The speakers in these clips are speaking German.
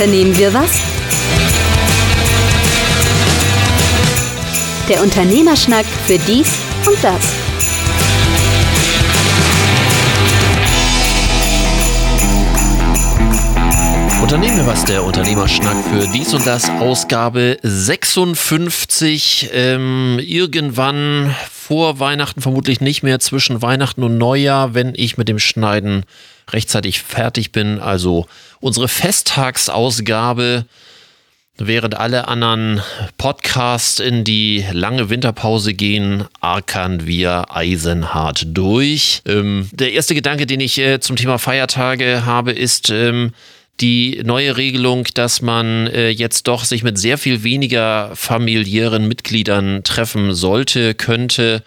Unternehmen wir was? Der Unternehmerschnack für dies und das. Unternehmen wir was, der Unternehmerschnack für dies und das, Ausgabe 56. Ähm, irgendwann vor Weihnachten, vermutlich nicht mehr, zwischen Weihnachten und Neujahr, wenn ich mit dem Schneiden rechtzeitig fertig bin. Also unsere Festtagsausgabe, während alle anderen Podcasts in die lange Winterpause gehen, arkern wir eisenhart durch. Ähm, der erste Gedanke, den ich äh, zum Thema Feiertage habe, ist, ähm, die neue Regelung, dass man äh, jetzt doch sich mit sehr viel weniger familiären Mitgliedern treffen sollte, könnte,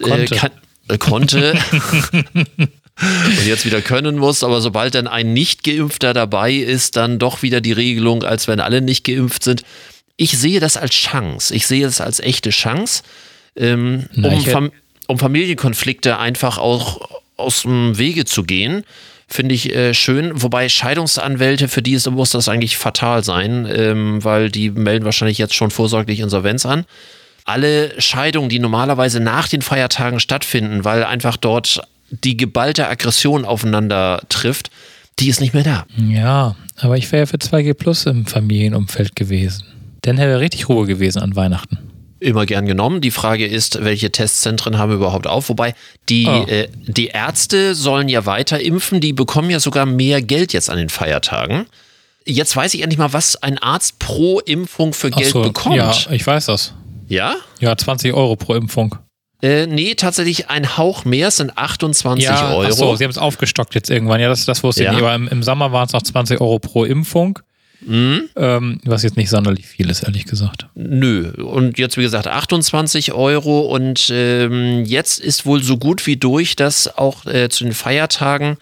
äh, konnte. Kann, äh, konnte. und jetzt wieder können muss, aber sobald dann ein Nicht-Geimpfter dabei ist, dann doch wieder die Regelung, als wenn alle nicht geimpft sind. Ich sehe das als Chance. Ich sehe es als echte Chance, ähm, Na, um, Fam um Familienkonflikte einfach auch aus dem Wege zu gehen finde ich äh, schön. Wobei Scheidungsanwälte, für die ist, muss das eigentlich fatal sein, ähm, weil die melden wahrscheinlich jetzt schon vorsorglich Insolvenz an. Alle Scheidungen, die normalerweise nach den Feiertagen stattfinden, weil einfach dort die geballte Aggression aufeinander trifft, die ist nicht mehr da. Ja, aber ich wäre ja für 2G Plus im Familienumfeld gewesen. Dann wäre richtig Ruhe gewesen an Weihnachten immer gern genommen. Die Frage ist, welche Testzentren haben wir überhaupt auf? Wobei die, oh. äh, die Ärzte sollen ja weiter impfen, die bekommen ja sogar mehr Geld jetzt an den Feiertagen. Jetzt weiß ich endlich mal, was ein Arzt pro Impfung für Geld so, bekommt. Ja, ich weiß das. Ja? Ja, 20 Euro pro Impfung. Äh, nee, tatsächlich ein Hauch mehr, es sind 28 ja, Euro. Achso, sie haben es aufgestockt jetzt irgendwann. Ja, das, das wusste ja. ich nicht. Aber im, im Sommer waren es noch 20 Euro pro Impfung. Mhm. Ähm, was jetzt nicht sonderlich viel ist, ehrlich gesagt. Nö. Und jetzt, wie gesagt, 28 Euro. Und ähm, jetzt ist wohl so gut wie durch, dass auch äh, zu den Feiertagen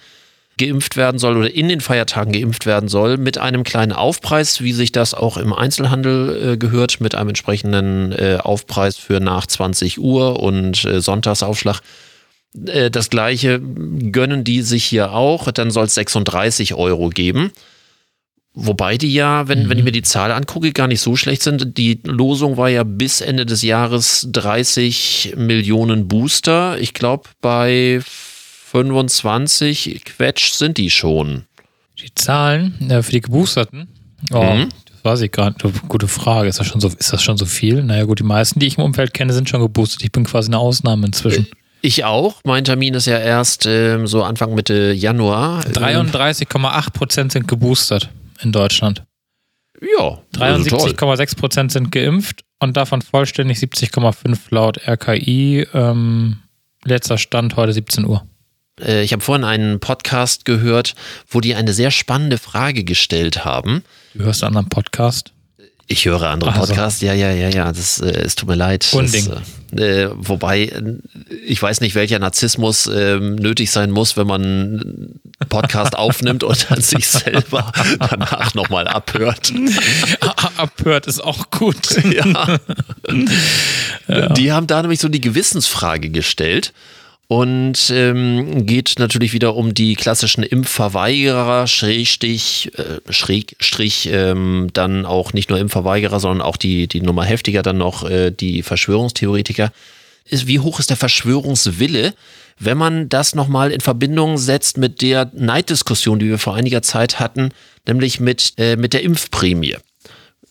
geimpft werden soll oder in den Feiertagen geimpft werden soll, mit einem kleinen Aufpreis, wie sich das auch im Einzelhandel äh, gehört, mit einem entsprechenden äh, Aufpreis für nach 20 Uhr und äh, Sonntagsaufschlag. Äh, das gleiche gönnen die sich hier auch. Dann soll es 36 Euro geben. Wobei die ja, wenn, mhm. wenn ich mhm. mir die Zahl angucke, gar nicht so schlecht sind. Die Losung war ja bis Ende des Jahres 30 Millionen Booster. Ich glaube, bei 25 Quetsch sind die schon. Die Zahlen äh, für die Geboosterten? Oh, mhm. das weiß ich gerade. Gute Frage. Ist das, schon so, ist das schon so viel? Naja, gut, die meisten, die ich im Umfeld kenne, sind schon geboostet. Ich bin quasi eine Ausnahme inzwischen. Äh, ich auch. Mein Termin ist ja erst ähm, so Anfang Mitte Januar. 33,8 Prozent sind geboostert in Deutschland. Ja. 73,6 also Prozent sind geimpft und davon vollständig 70,5 laut RKI. Ähm, letzter Stand heute 17 Uhr. Äh, ich habe vorhin einen Podcast gehört, wo die eine sehr spannende Frage gestellt haben. Du hörst einen anderen Podcast? Ich höre andere also. Podcasts, ja, ja, ja, ja. Das, äh, es tut mir leid. Unding. Das, äh, wobei, ich weiß nicht, welcher Narzissmus äh, nötig sein muss, wenn man einen Podcast aufnimmt und dann sich selber danach nochmal abhört. abhört ist auch gut. ja. ja. Die haben da nämlich so die Gewissensfrage gestellt und ähm, geht natürlich wieder um die klassischen Impfverweigerer, Schrägstich, äh, Schrägstrich, ähm, dann auch nicht nur Impfverweigerer, sondern auch die, die Nummer heftiger, dann noch äh, die Verschwörungstheoretiker. Ist, wie hoch ist der Verschwörungswille, wenn man das nochmal in Verbindung setzt mit der Neiddiskussion, die wir vor einiger Zeit hatten, nämlich mit, äh, mit der Impfprämie?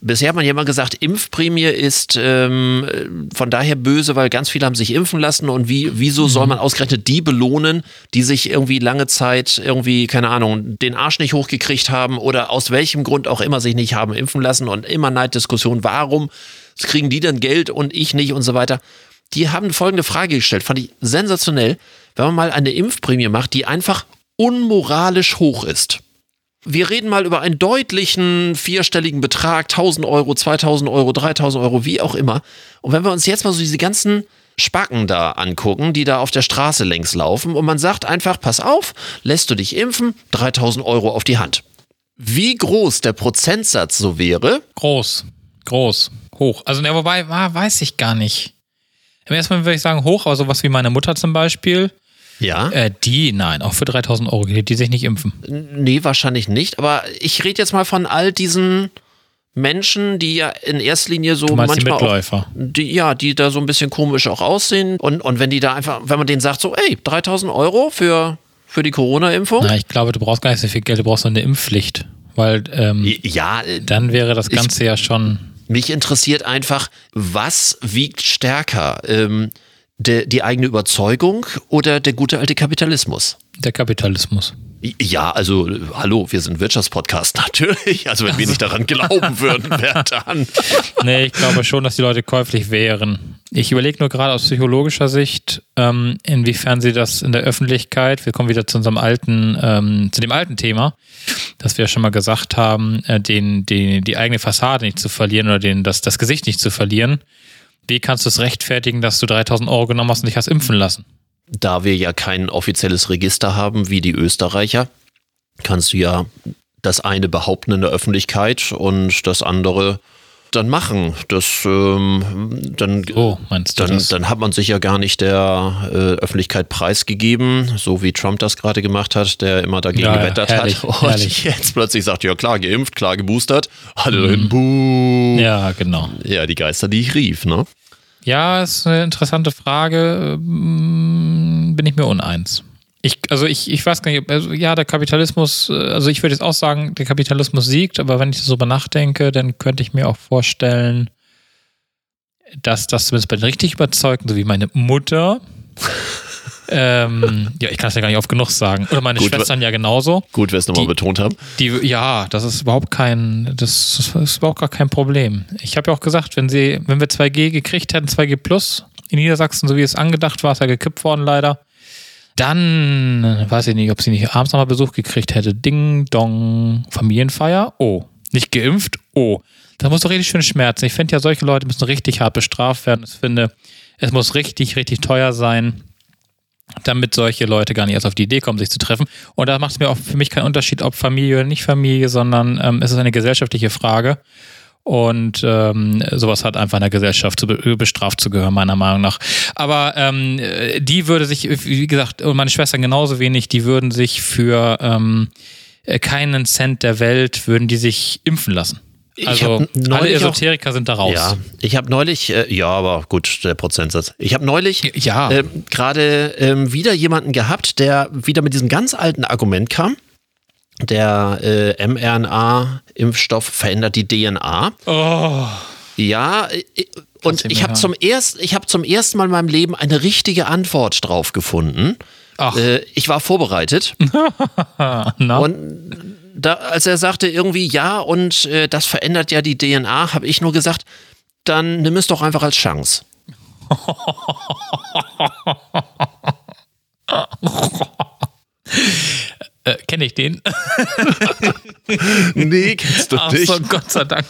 Bisher hat man ja immer gesagt, Impfprämie ist ähm, von daher böse, weil ganz viele haben sich impfen lassen und wie, wieso soll mhm. man ausgerechnet die belohnen, die sich irgendwie lange Zeit irgendwie, keine Ahnung, den Arsch nicht hochgekriegt haben oder aus welchem Grund auch immer sich nicht haben impfen lassen und immer Neiddiskussion, warum kriegen die denn Geld und ich nicht und so weiter. Die haben folgende Frage gestellt, fand ich sensationell, wenn man mal eine Impfprämie macht, die einfach unmoralisch hoch ist wir reden mal über einen deutlichen vierstelligen Betrag, 1000 Euro, 2000 Euro, 3000 Euro, wie auch immer. Und wenn wir uns jetzt mal so diese ganzen Spacken da angucken, die da auf der Straße längs laufen und man sagt einfach, pass auf, lässt du dich impfen, 3000 Euro auf die Hand. Wie groß der Prozentsatz so wäre? Groß, groß, hoch. Also, wobei, weiß ich gar nicht. Im ersten Mal würde ich sagen hoch, aber sowas wie meine Mutter zum Beispiel, Ja? Äh, die, nein, auch für 3000 Euro die, die sich nicht impfen. Nee, wahrscheinlich nicht. Aber ich rede jetzt mal von all diesen Menschen, die ja in erster Linie so meinst die manchmal auch, Mitläufer. die, ja, die da so ein bisschen komisch auch aussehen. Und, und wenn die da einfach, wenn man denen sagt, so, ey, 3000 Euro für, für die Corona-Impfung? Na, ich glaube, du brauchst gar nicht so viel Geld, du brauchst nur eine Impfpflicht. Weil ähm, Ja, äh, dann wäre das Ganze ja schon. mich interessiert einfach, was wiegt stärker? Ähm, der, die eigene Überzeugung oder der gute alte Kapitalismus? Der Kapitalismus. Ja, also hallo, wir sind Wirtschaftspodcast, natürlich. Also wenn wir nicht daran glauben würden, wer dann? Nee, ich glaube schon, dass die Leute käuflich wären. Ich überlege nur gerade aus psychologischer Sicht, ähm, inwiefern sie das in der Öffentlichkeit, wir kommen wieder zu unserem alten, ähm, zu dem alten Thema, dass wir ja schon mal gesagt haben, äh, den, den, die eigene Fassade nicht zu verlieren oder den, das, das Gesicht nicht zu verlieren. Wie kannst du es rechtfertigen, dass du 3000 Euro genommen hast und dich hast impfen lassen? Da wir ja kein offizielles Register haben wie die Österreicher, kannst du ja das eine behaupten in der Öffentlichkeit und das andere dann machen. Das ähm, dann Oh, meinst du dann, das? dann hat man sich ja gar nicht der äh, Öffentlichkeit preisgegeben, so wie Trump das gerade gemacht hat, der immer dagegen Ja, ja, gewettert herrlich, hat. Und herrlich. jetzt plötzlich sagt, ja klar, geimpft, klar geboostert. Alle dahin, buh. Ja. Ja, genau. die Geister, die ich rief, ne? Ja, ist eine interessante Frage. Ähm, Bin ich mir uneins. Ich, also ich, ich weiß gar nicht, also ja, der Kapitalismus, äh, also ich würde jetzt auch sagen, der Kapitalismus siegt, aber wenn ich darüber nachdenke, dann könnte ich mir auch vorstellen, dass das zumindest bei den richtig Überzeugten, so wie meine Mutter, ähm, ja, ich kann es ja gar nicht oft genug sagen, oder meine Gut, Schwestern ja genauso, Gut, wir es nochmal betont haben. die, ja, das ist überhaupt kein, das ist überhaupt gar kein Problem. Ich habe ja auch gesagt, wenn sie, wenn wir 2G gekriegt hätten, 2G Plus in Niedersachsen, so wie es angedacht war, ist ja gekippt worden leider, dann weiß ich nicht, ob sie nicht abends nochmal Besuch gekriegt hätte. Ding, dong, Familienfeier, oh. Nicht geimpft, oh. Das muss doch richtig schön schmerzen. Ich finde ja, solche Leute müssen richtig hart bestraft werden. Ich finde, es muss richtig, richtig teuer sein damit solche Leute gar nicht erst auf die Idee kommen, sich zu treffen. Und da macht es mir auch für mich keinen Unterschied, ob Familie oder nicht Familie, sondern ähm, es ist eine gesellschaftliche Frage. Und ähm, sowas hat einfach in der Gesellschaft zu be bestraft zu gehören, meiner Meinung nach. Aber ähm, äh, die würde sich, wie gesagt, und meine Schwestern genauso wenig, die würden sich für ähm, äh, keinen Cent der Welt, würden die sich impfen lassen. Also alle neulich auch- Esoteriker sind da raus. Ja, ich habe neulich, äh, ja, aber gut, der Prozentsatz. Ich habe neulich Ja. ähm, gerade ähm, wieder jemanden gehabt, der wieder mit diesem ganz alten Argument kam. Der äh, mRNA-Impfstoff verändert die DNA. Oh, Ja, äh, und Kannst du ich habe zum, erst, ich hab zum ersten Mal in meinem Leben eine richtige Antwort drauf gefunden. Ach. Äh, ich war vorbereitet. na? Und da, als er sagte irgendwie ja und äh, das verändert ja die DNA, habe ich nur gesagt, dann nimm es doch einfach als Chance. äh, Kenne ich den? Nee, kennst du Ach so, Gott sei Dank.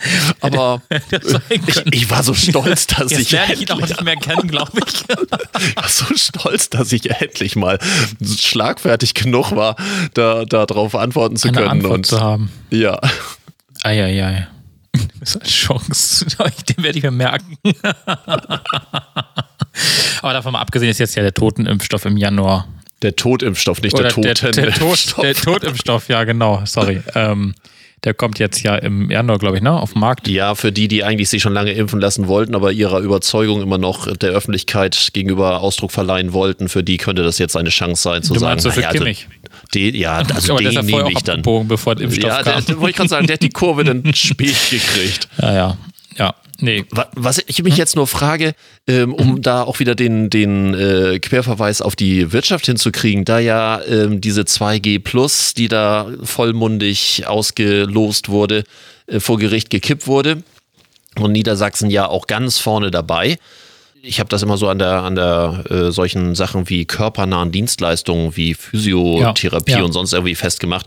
Aber ich, ich war so stolz, dass Jetzt ich lerne ich endlich, nicht mehr kennen, glaube ich. ich war so stolz, dass ich endlich mal schlagfertig genug war, da darauf antworten zu Eine können. Antwort und zu haben. ja, Eieiei. Das ist eine Chance. Den werde ich mir merken. Aber davon mal abgesehen ist jetzt ja der Totenimpfstoff im Januar. Der Totimpfstoff, nicht der Oder der, Toten. der, Tod, der Totimpfstoff, ja genau, sorry. Ähm, der kommt jetzt ja im Januar, glaube ich, ne, auf den Markt. Ja, für die, die eigentlich sich schon lange impfen lassen wollten, aber ihrer Überzeugung immer noch der Öffentlichkeit gegenüber Ausdruck verleihen wollten, für die könnte das jetzt eine Chance sein zu Du sagen. meinst so für naja, also, Kimmich? den, ja, also Aber der den nehme ich dann. bevor der Impfstoff Ja, der, kam. der, wollte ich gerade sagen, der hat die Kurve dann spät gekriegt. Ja, ja. Ja, nee. Wa- Was ich mich jetzt nur frage, ähm, um da auch wieder den, den äh, Querverweis auf die Wirtschaft hinzukriegen, da ja ähm, diese 2G Plus, die da vollmundig ausgelost wurde, äh, vor Gericht gekippt wurde und Niedersachsen ja auch ganz vorne dabei. Ich habe das immer so an der, an der äh, solchen Sachen wie körpernahen Dienstleistungen wie Physiotherapie Ja, ja. und sonst irgendwie festgemacht.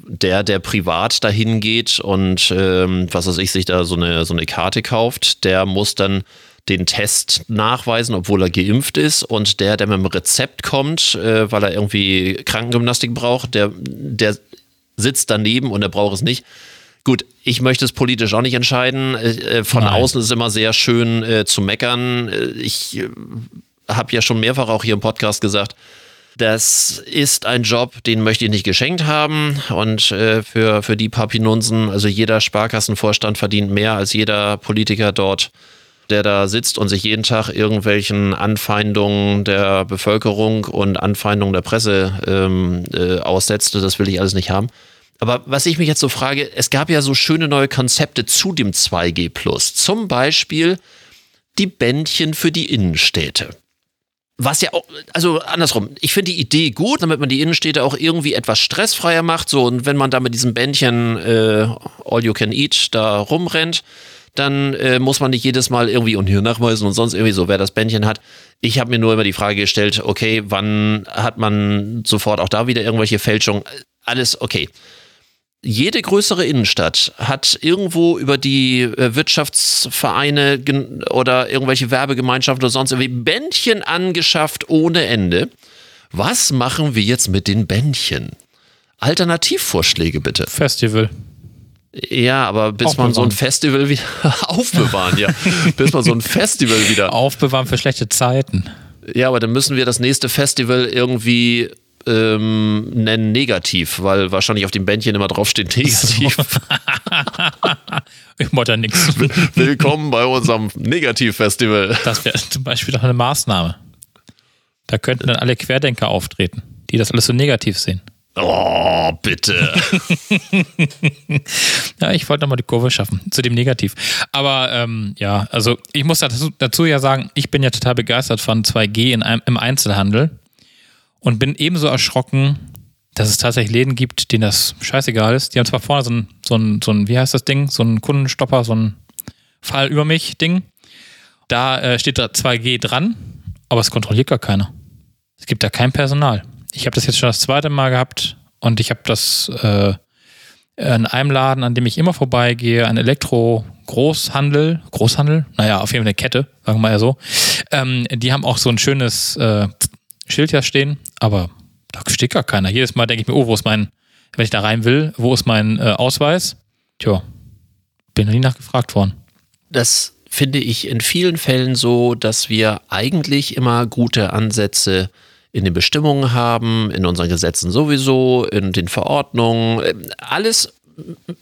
Der, der privat dahin geht und ähm, was weiß ich, sich da so eine, so eine Karte kauft, der muss dann den Test nachweisen, obwohl er geimpft ist. Und der, der mit dem Rezept kommt, äh, weil er irgendwie Krankengymnastik braucht, der, der sitzt daneben und er braucht es nicht. Gut, ich möchte es politisch auch nicht entscheiden. Äh, Von Nein. außen ist es immer sehr schön äh, zu meckern. Äh, Ich äh, habe ja schon mehrfach auch hier im Podcast gesagt, das ist ein Job, den möchte ich nicht geschenkt haben. Und äh, für, für die Papinunsen, also jeder Sparkassenvorstand verdient mehr als jeder Politiker dort, der da sitzt und sich jeden Tag irgendwelchen Anfeindungen der Bevölkerung und Anfeindungen der Presse ähm, äh, aussetzt. Das will ich alles nicht haben. Aber was ich mich jetzt so frage, es gab ja so schöne neue Konzepte zu dem 2G Plus. Zum Beispiel die Bändchen für die Innenstädte. Was ja auch, also andersrum, ich finde die Idee gut, damit man die Innenstädte auch irgendwie etwas stressfreier macht. So, und wenn man da mit diesem Bändchen äh, All You Can Eat da rumrennt, dann äh, muss man nicht jedes Mal irgendwie und hier nachweisen und sonst irgendwie so, wer das Bändchen hat. Ich habe mir nur immer die Frage gestellt, okay, wann hat man sofort auch da wieder irgendwelche Fälschungen? Alles okay jede größere Innenstadt hat irgendwo über die äh, Wirtschaftsvereine oder irgendwelche Werbegemeinschaften oder sonst irgendwie Bändchen angeschafft ohne Ende. Was machen wir jetzt mit den Bändchen? Alternativvorschläge bitte. Festival. Ja, aber bis man so ein Festival wieder aufbewahren, ja. bis man so ein Festival wieder aufbewahren für schlechte Zeiten. Ja, aber dann müssen wir das nächste Festival irgendwie ähm, nennen negativ, weil wahrscheinlich auf dem Bändchen immer draufsteht negativ. ich wollte ja nichts. Willkommen bei unserem Negativ-Festival. Das wäre zum Beispiel doch eine Maßnahme. Da könnten dann alle Querdenker auftreten, die das alles so negativ sehen. Oh, bitte. ja, ich wollte nochmal die Kurve schaffen zu dem Negativ. Aber ähm, ja, also ich muss dazu, dazu, ja sagen, ich bin ja total begeistert von 2G in einem, im Einzelhandel und bin ebenso erschrocken, dass es tatsächlich Läden gibt, denen das scheißegal ist. Die haben zwar vorne so ein, so ein, so ein wie heißt das Ding, so ein Kundenstopper, so ein Fall über mich Ding. Da äh, steht da 2G dran, aber es kontrolliert gar keiner. Es gibt da kein Personal. Ich habe das jetzt schon das zweite Mal gehabt und ich habe das äh, in einem Laden, an dem ich immer vorbeigehe, ein Elektro-Großhandel, Großhandel, naja, auf jeden Fall eine Kette, sagen wir mal so. Ähm, die haben auch so ein schönes äh, Schild ja stehen, aber da steht gar keiner. Jedes Mal denke ich mir, oh, wo ist mein, wenn ich da rein will, wo ist mein äh, Ausweis? Tja, bin noch nie nachgefragt worden. Das finde ich in vielen Fällen so, dass wir eigentlich immer gute Ansätze in den Bestimmungen haben, in unseren Gesetzen sowieso, in den Verordnungen, äh, alles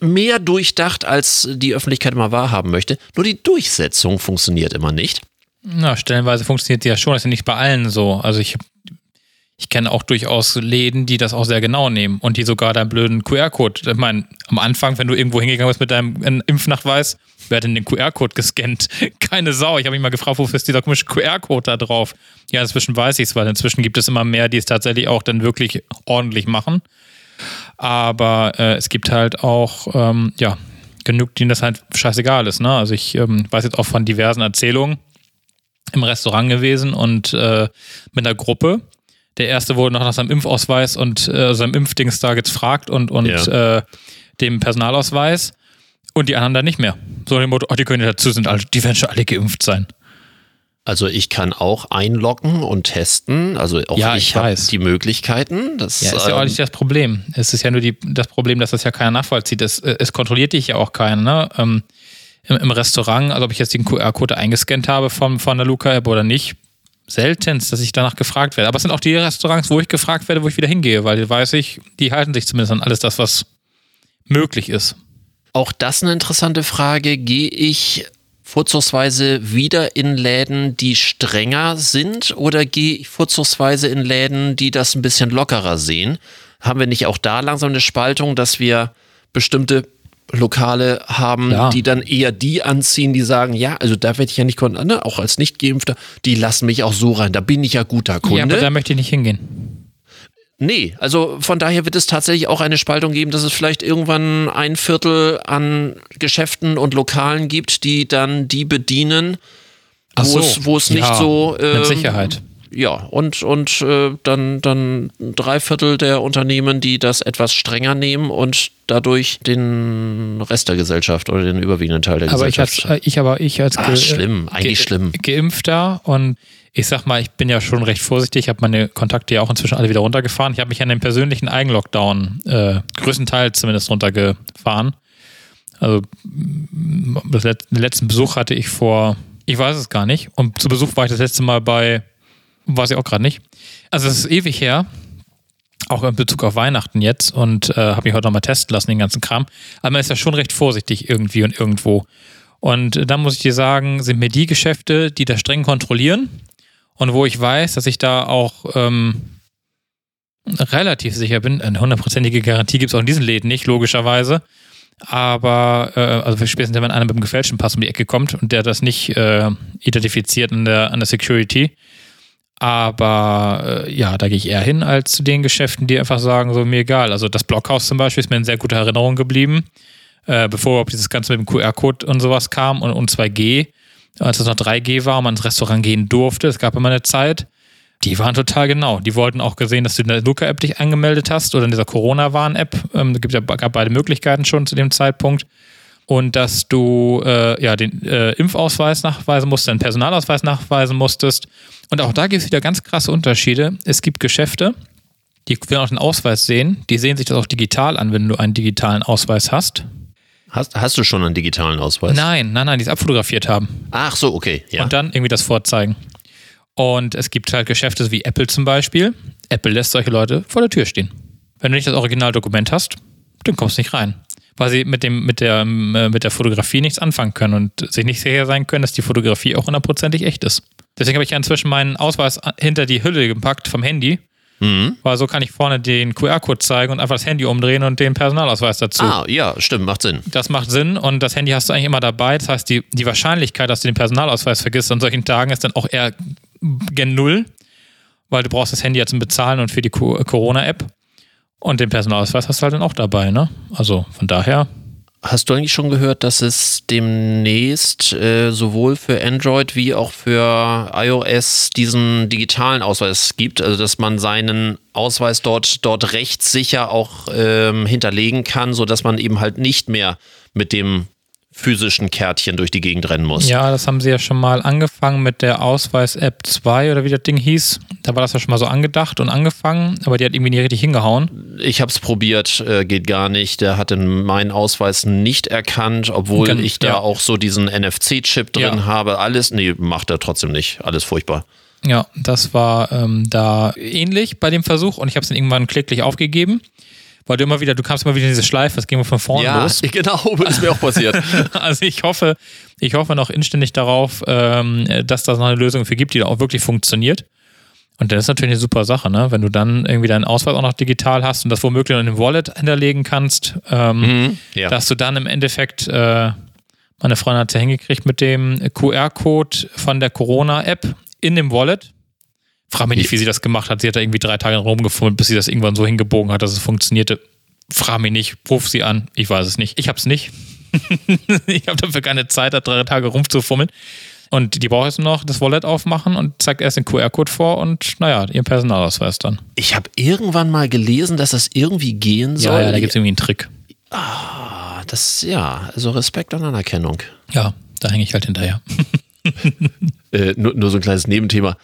mehr durchdacht, als die Öffentlichkeit immer wahrhaben möchte. Nur die Durchsetzung funktioniert immer nicht. Na, stellenweise funktioniert die ja schon, das ist ja nicht bei allen so. Also ich ich kenne auch durchaus Läden, die das auch sehr genau nehmen und die sogar deinen blöden QR-Code, ich meine, am Anfang, wenn du irgendwo hingegangen bist mit deinem Impfnachweis, wer hat denn den QR-Code gescannt? Keine Sau. Ich habe mich mal gefragt, wofür ist dieser komische QR-Code da drauf? Ja, inzwischen weiß ich es, weil inzwischen gibt es immer mehr, die es tatsächlich auch dann wirklich ordentlich machen. Aber äh, es gibt halt auch, ähm, ja, genug, denen das halt scheißegal ist. Ne? Also ich ähm, weiß jetzt auch von diversen Erzählungen, im Restaurant gewesen und äh, mit einer Gruppe. Der erste wurde noch nach seinem Impfausweis und äh, seinem Impfdings da gefragt und, und ja. äh, dem Personalausweis und die anderen dann nicht mehr. So dem Motto, oh, die können ja dazu, sind alle, die werden schon alle geimpft sein. Also ich kann auch einloggen und testen. Also auch ja, ich, ich habe die Möglichkeiten. Das ja, ist ja auch nicht das Problem. Es ist ja nur die, das Problem, dass das ja keiner nachvollzieht. Es, es kontrolliert dich ja auch keiner. Ne? Ähm, im, im Restaurant, also ob ich jetzt den QR-Code eingescannt habe vom, von der Luca-App oder nicht, seltenst, dass ich danach gefragt werde. Aber es sind auch die Restaurants, wo ich gefragt werde, wo ich wieder hingehe, weil weiß ich, die halten sich zumindest an alles das, was möglich ist. Auch das eine interessante Frage. Gehe ich vorzugsweise wieder in Läden, die strenger sind oder gehe ich vorzugsweise in Läden, die das ein bisschen lockerer sehen? Haben wir nicht auch da langsam eine Spaltung, dass wir bestimmte Lokale haben, ja. die dann eher die anziehen, die sagen, ja, also da werde ich ja nicht, ne, auch als Nicht-Geimpfter, die lassen mich auch so rein, da bin ich ja guter Kunde. Ja, aber da möchte ich nicht hingehen. Nee, also von daher wird es tatsächlich auch eine Spaltung geben, dass es vielleicht irgendwann ein Viertel an Geschäften und Lokalen gibt, die dann die bedienen, wo, so. es, wo es nicht ja, so. Ähm, mit Sicherheit ja, und, und äh, dann, dann drei Viertel der Unternehmen, die das etwas strenger nehmen und dadurch den Rest der Gesellschaft oder den überwiegenden Teil der aber Gesellschaft. Ich, als, ich aber ich als Ach, schlimm, eigentlich ge schlimm. Geimpfter und ich sag mal, ich bin ja schon recht vorsichtig. Ich habe meine Kontakte ja auch inzwischen alle wieder runtergefahren. Ich habe mich an den persönlichen Eigenlockdown äh, größtenteils zumindest runtergefahren. Also den letzten Besuch hatte ich vor, ich weiß es gar nicht. Und zu Besuch war ich das letzte Mal bei weiß ich auch gerade nicht. Also es ist ewig her, auch in Bezug auf Weihnachten jetzt und äh, habe mich heute nochmal testen lassen, den ganzen Kram. Aber man ist ja schon recht vorsichtig irgendwie und irgendwo. Und äh, dann muss ich dir sagen, sind mir die Geschäfte, die da streng kontrollieren und wo ich weiß, dass ich da auch ähm, relativ sicher bin, eine hundertprozentige Garantie gibt es auch in diesen Läden nicht, logischerweise. Aber, äh, also spätestens, wenn einer mit einem gefälschten Pass um die Ecke kommt und der das nicht äh, identifiziert an der, an der Security. Aber äh, ja, da gehe ich eher hin als zu den Geschäften, die einfach sagen, so mir egal. Also das Blockhaus zum Beispiel ist mir in sehr guter Erinnerung geblieben, äh, bevor überhaupt dieses Ganze mit dem QR-Code und sowas kam und, und 2G, als es noch 3G war und man ins Restaurant gehen durfte. Es gab immer eine Zeit. Die waren total genau. Die wollten auch gesehen, dass du in der Luca-App dich angemeldet hast oder in dieser Corona-Warn-App. Ähm, gibt ja gab beide Möglichkeiten schon zu dem Zeitpunkt. Und dass du äh, ja den äh, Impfausweis nachweisen musst, den Personalausweis nachweisen musstest. Und auch da gibt es wieder ganz krasse Unterschiede. Es gibt Geschäfte, die werden auch den Ausweis sehen. Die sehen sich das auch digital an, wenn du einen digitalen Ausweis hast. Hast, hast du schon einen digitalen Ausweis? Nein, nein, nein, die es abfotografiert haben. Ach so, okay. Ja. Und dann irgendwie das vorzeigen. Und es gibt halt Geschäfte wie Apple zum Beispiel. Apple lässt solche Leute vor der Tür stehen. Wenn du nicht das Originaldokument hast, dann kommst du nicht rein. Weil sie mit, dem, mit, der, äh, mit der Fotografie nichts anfangen können und sich nicht sicher sein können, dass die Fotografie auch hundertprozentig echt ist. Deswegen habe ich ja inzwischen meinen Ausweis hinter die Hülle gepackt vom Handy. Mhm. Weil so kann ich vorne den QR-Code zeigen und einfach das Handy umdrehen und den Personalausweis dazu. Ah, ja, stimmt, macht Sinn. Das macht Sinn und das Handy hast du eigentlich immer dabei. Das heißt, die, die Wahrscheinlichkeit, dass du den Personalausweis vergisst an solchen Tagen, ist dann auch eher gen Null, weil du brauchst das Handy ja zum Bezahlen und für die Corona-App. Und den Personalausweis hast du halt dann auch dabei, ne? Also von daher. Hast du eigentlich schon gehört, dass es demnächst äh, sowohl für Android wie auch für iOS diesen digitalen Ausweis gibt? Also, dass man seinen Ausweis dort, dort rechtssicher auch ähm, hinterlegen kann, sodass man eben halt nicht mehr mit dem physischen Kärtchen durch die Gegend rennen muss. Ja, das haben sie ja schon mal angefangen mit der Ausweis-App 2 oder wie das Ding hieß. Da war das ja schon mal so angedacht und angefangen, aber die hat irgendwie nie richtig hingehauen. Ich habe es probiert, äh, geht gar nicht. Der hat meinen Ausweis nicht erkannt, obwohl Gen ich da ja. auch so diesen NFC-Chip drin ja. habe. Alles, nee, macht er trotzdem nicht. Alles furchtbar. Ja, das war ähm, da ähnlich bei dem Versuch und ich habe es dann irgendwann klicklich aufgegeben weil du immer wieder, du kamst immer wieder in diese Schleife, es ging von vorne ja, los. Ja, genau, ist mir auch passiert. also ich hoffe, ich hoffe noch inständig darauf, ähm, dass da noch eine Lösung für gibt, die da auch wirklich funktioniert. Und das ist natürlich eine super Sache, ne? Wenn du dann irgendwie deinen Ausweis auch noch digital hast und das womöglich in einem Wallet hinterlegen kannst, ähm, mhm, ja. dass du dann im Endeffekt, äh, meine Freundin hat es ja hingekriegt mit dem QR-Code von der Corona-App in dem Wallet Frag mich nicht, wie sie das gemacht hat. Sie hat da irgendwie drei Tage rumgefummelt, bis sie das irgendwann so hingebogen hat, dass es funktionierte. Frag mich nicht, ruf sie an. Ich weiß es nicht. Ich hab's nicht. ich habe dafür keine Zeit, da drei Tage rumzufummeln. Und die braucht jetzt noch das Wallet aufmachen und zeigt erst den QR-Code vor und naja, ihren Personalausweis dann. Ich habe irgendwann mal gelesen, dass das irgendwie gehen soll. Ja, ja da gibt es irgendwie einen Trick. Ah, das, ja, also Respekt und Anerkennung. Ja, da hänge ich halt hinterher. äh, nur, nur so ein kleines Nebenthema.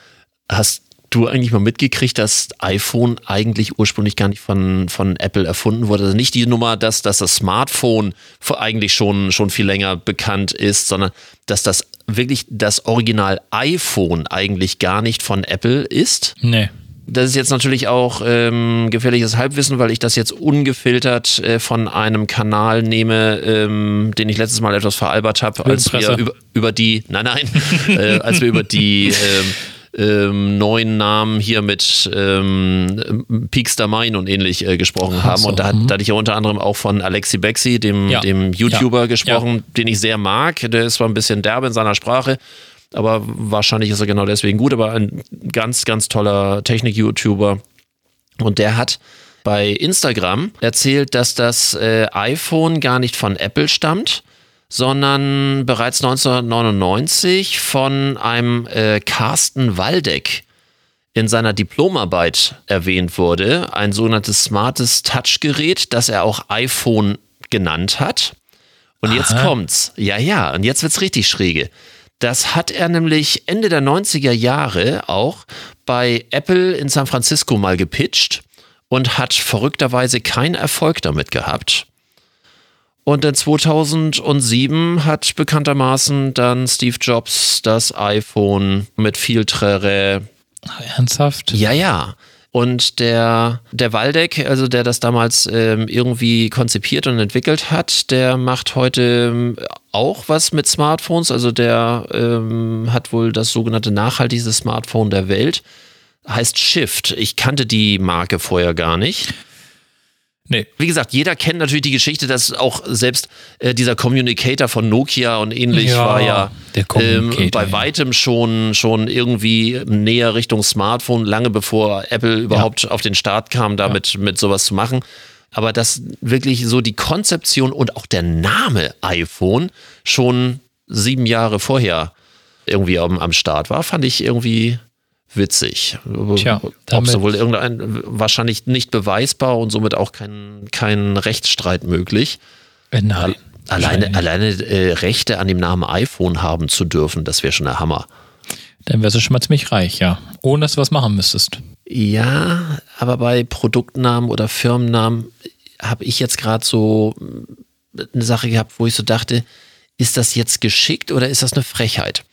Hast du eigentlich mal mitgekriegt, dass iPhone eigentlich ursprünglich gar nicht von, von Apple erfunden wurde? Also nicht die Nummer, dass, dass das Smartphone eigentlich schon, schon viel länger bekannt ist, sondern dass das wirklich das Original iPhone eigentlich gar nicht von Apple ist? Nee. Das ist jetzt natürlich auch ähm, gefährliches Halbwissen, weil ich das jetzt ungefiltert äh, von einem Kanal nehme, ähm, den ich letztes Mal etwas veralbert habe, als wir über, über die, nein, nein, äh, als wir über die ähm, ähm, neuen Namen hier mit ähm, Peakster Mine und ähnlich äh, gesprochen Ach, haben. So, und da, mhm. da, hatte ich ja unter anderem auch von Alexi Bexi, dem, ja. dem YouTuber, ja. gesprochen, ja. den ich sehr mag. Der ist zwar ein bisschen derbe in seiner Sprache, aber wahrscheinlich ist er genau deswegen gut, aber ein ganz, ganz toller Technik-YouTuber. Und der hat bei Instagram erzählt, dass das äh, iPhone gar nicht von Apple stammt, sondern bereits 1999 von einem äh, Carsten Waldeck in seiner Diplomarbeit erwähnt wurde, ein sogenanntes smartes Touchgerät, das er auch iPhone genannt hat. Und Aha. jetzt kommt's. Ja, ja, und jetzt wird's richtig schräge. Das hat er nämlich Ende der 90er Jahre auch bei Apple in San Francisco mal gepitcht und hat verrückterweise keinen Erfolg damit gehabt. Und in 2007 hat bekanntermaßen dann Steve Jobs das iPhone mit viel Trere Ernsthaft? Ja, ja. Und der, der Waldeck, also der das damals ähm, irgendwie konzipiert und entwickelt hat, der macht heute ähm, auch was mit Smartphones. Also der ähm, hat wohl das sogenannte nachhaltigste Smartphone der Welt. Heißt Shift. Ich kannte die Marke vorher gar nicht. Nee. Wie gesagt, jeder kennt natürlich die Geschichte, dass auch selbst äh, dieser Communicator von Nokia und ähnlich Ja, war ja ähm, bei ja. weitem schon, schon irgendwie näher Richtung Smartphone, lange bevor Apple überhaupt auf den Start kam, damit mit sowas zu machen. Aber dass wirklich so die Konzeption und auch der Name iPhone schon sieben Jahre vorher irgendwie am, am Start war, fand ich irgendwie witzig. Tja, Ob es damit- wohl irgendein, wahrscheinlich nicht beweisbar und somit auch kein, kein Rechtsstreit möglich. Äh, Nein. Alleine, alleine äh, Rechte an dem Namen iPhone haben zu dürfen, das wäre schon der Hammer. Dann wärst du schon mal ziemlich reich, ja. Ohne dass du was machen müsstest. Ja, aber bei Produktnamen oder Firmennamen habe ich jetzt gerade so äh, eine Sache gehabt, wo ich so dachte, ist das jetzt geschickt oder ist das eine Frechheit?